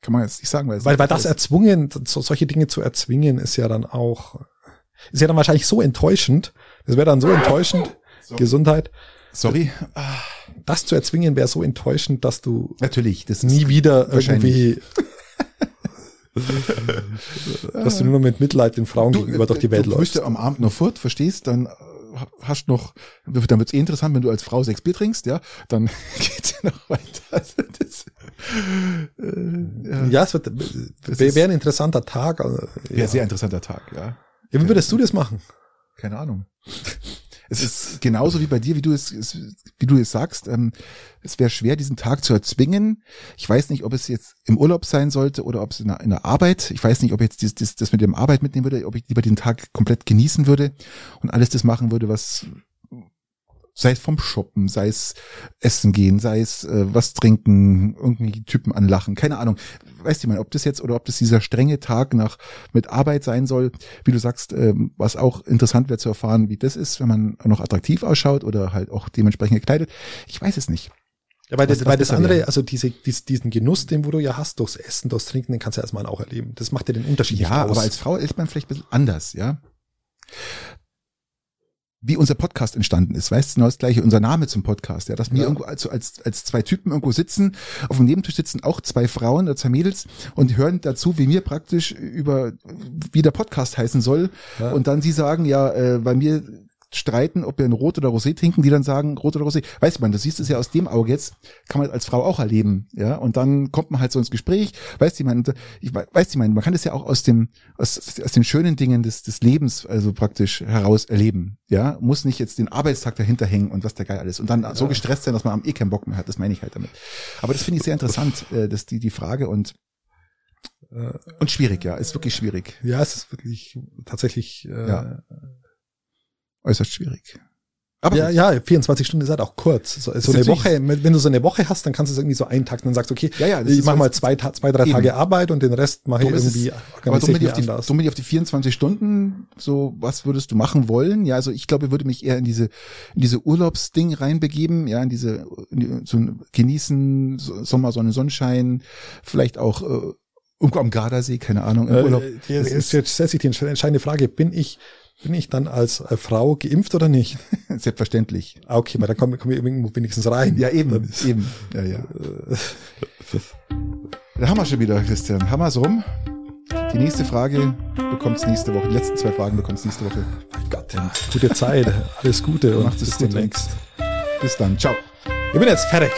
Kann man jetzt nicht sagen, weil, es Weil, weil das ist. erzwungen, so, solche Dinge zu erzwingen, ist ja dann auch, ist ja dann wahrscheinlich so enttäuschend. Das wäre dann so enttäuschend, Gesundheit. Sorry. Das zu erzwingen wäre so enttäuschend, dass du Natürlich, das nie wieder irgendwie, dass du nur noch mit Mitleid den Frauen gegenüber durch die Welt du, du bist läufst. ja am Abend noch fort, verstehst, dann äh, hast noch, dann wird's eh interessant, wenn du als Frau sechs Bier trinkst, ja, dann geht's ja noch weiter. Also das, äh, ja, Ja, es wird, wäre ein interessanter Tag. Wäre ja. sehr interessanter Tag, ja. Ja, wie würdest du das machen? Keine Ahnung. Es ist genauso wie bei dir, wie du es, es wie du es sagst. Ähm, es wäre schwer, diesen Tag zu erzwingen. Ich weiß nicht, ob es jetzt im Urlaub sein sollte oder ob es in der, in der Arbeit. Ich weiß nicht, ob ich jetzt das, das, das mit dem Arbeit mitnehmen würde, ob ich lieber den Tag komplett genießen würde und alles das machen würde, was sei es vom Shoppen, sei es Essen gehen, sei es äh, was trinken, irgendwie Typen anlachen, keine Ahnung. Weißt du mal, ob das jetzt oder ob das dieser strenge Tag nach mit Arbeit sein soll, wie du sagst, ähm, was auch interessant wäre zu erfahren, wie das ist, wenn man noch attraktiv ausschaut oder halt auch dementsprechend gekleidet. Ich weiß es nicht. Ja, weil Was- das, weil das andere, wäre. also diese, dies, diesen Genuss, den wo du ja hast, durchs Essen, durchs Trinken, den kannst du ja als Mann auch erleben. Das macht dir den Unterschied Ja, aber als Frau ist man vielleicht ein bisschen anders, ja. Wie unser Podcast entstanden ist, weißt du, genau das gleiche, unser Name zum Podcast, ja, dass wir Ja. irgendwo als, als, als zwei Typen irgendwo sitzen, auf dem Nebentisch sitzen auch zwei Frauen oder zwei Mädels und hören dazu, wie mir praktisch über, wie der Podcast heißen soll Ja. und dann sie sagen, ja, äh, bei mir streiten, ob wir ein Rot oder Rosé trinken, die dann sagen Rot oder Rosé. Weißt du, man, du siehst es ja aus dem Auge jetzt, kann man als Frau auch erleben, ja. Und dann kommt man halt so ins Gespräch. Weißt du, man, ich weiß du, man, man kann das ja auch aus dem aus, aus den schönen Dingen des des Lebens also praktisch heraus erleben, ja. Muss nicht jetzt den Arbeitstag dahinter hängen und was der geil alles und dann ja. so gestresst sein, dass man am eh keinen Bock mehr hat. Das meine ich halt damit. Aber das finde ich sehr interessant, äh, dass die die Frage und äh, und schwierig, ja, ist wirklich schwierig. Ja, es ist wirklich tatsächlich äh, ja. Äußerst schwierig. Aber ja, ja, 24 Stunden ist halt auch kurz. So, so eine Woche, wenn du so eine Woche hast, dann kannst du es irgendwie so eintakten und sagst, okay, ja, ja, ich mach mal zwei, zwei drei eben. Tage Arbeit und den Rest mache ich irgendwie es, aber dumm auf, die, dumm auf die 24 Stunden, so was würdest du machen wollen? Ja, also ich glaube, ich würde mich eher in diese in diese Urlaubsding reinbegeben, ja, in diese in die, so genießen Sommer, Sonne, Sonnenschein, vielleicht auch äh, Irgendwo am Gardasee, keine Ahnung, im äh, Urlaub. Äh, jetzt, jetzt stellt sich die entscheidende Frage, bin ich, bin ich dann als äh, Frau geimpft oder nicht? Selbstverständlich. Okay, weil dann komme komm ich wenigstens rein. Ja, eben, eben. Ja, ja. da haben wir schon wieder, Christian. Haben wir's rum? Die nächste Frage bekommt's nächste Woche. Die letzten zwei Fragen bekommt's nächste Woche. Mein Gott, ja. Gute Zeit. Alles Gute und Macht es bis demnächst. Bis dann. Ciao. Ich bin jetzt fertig.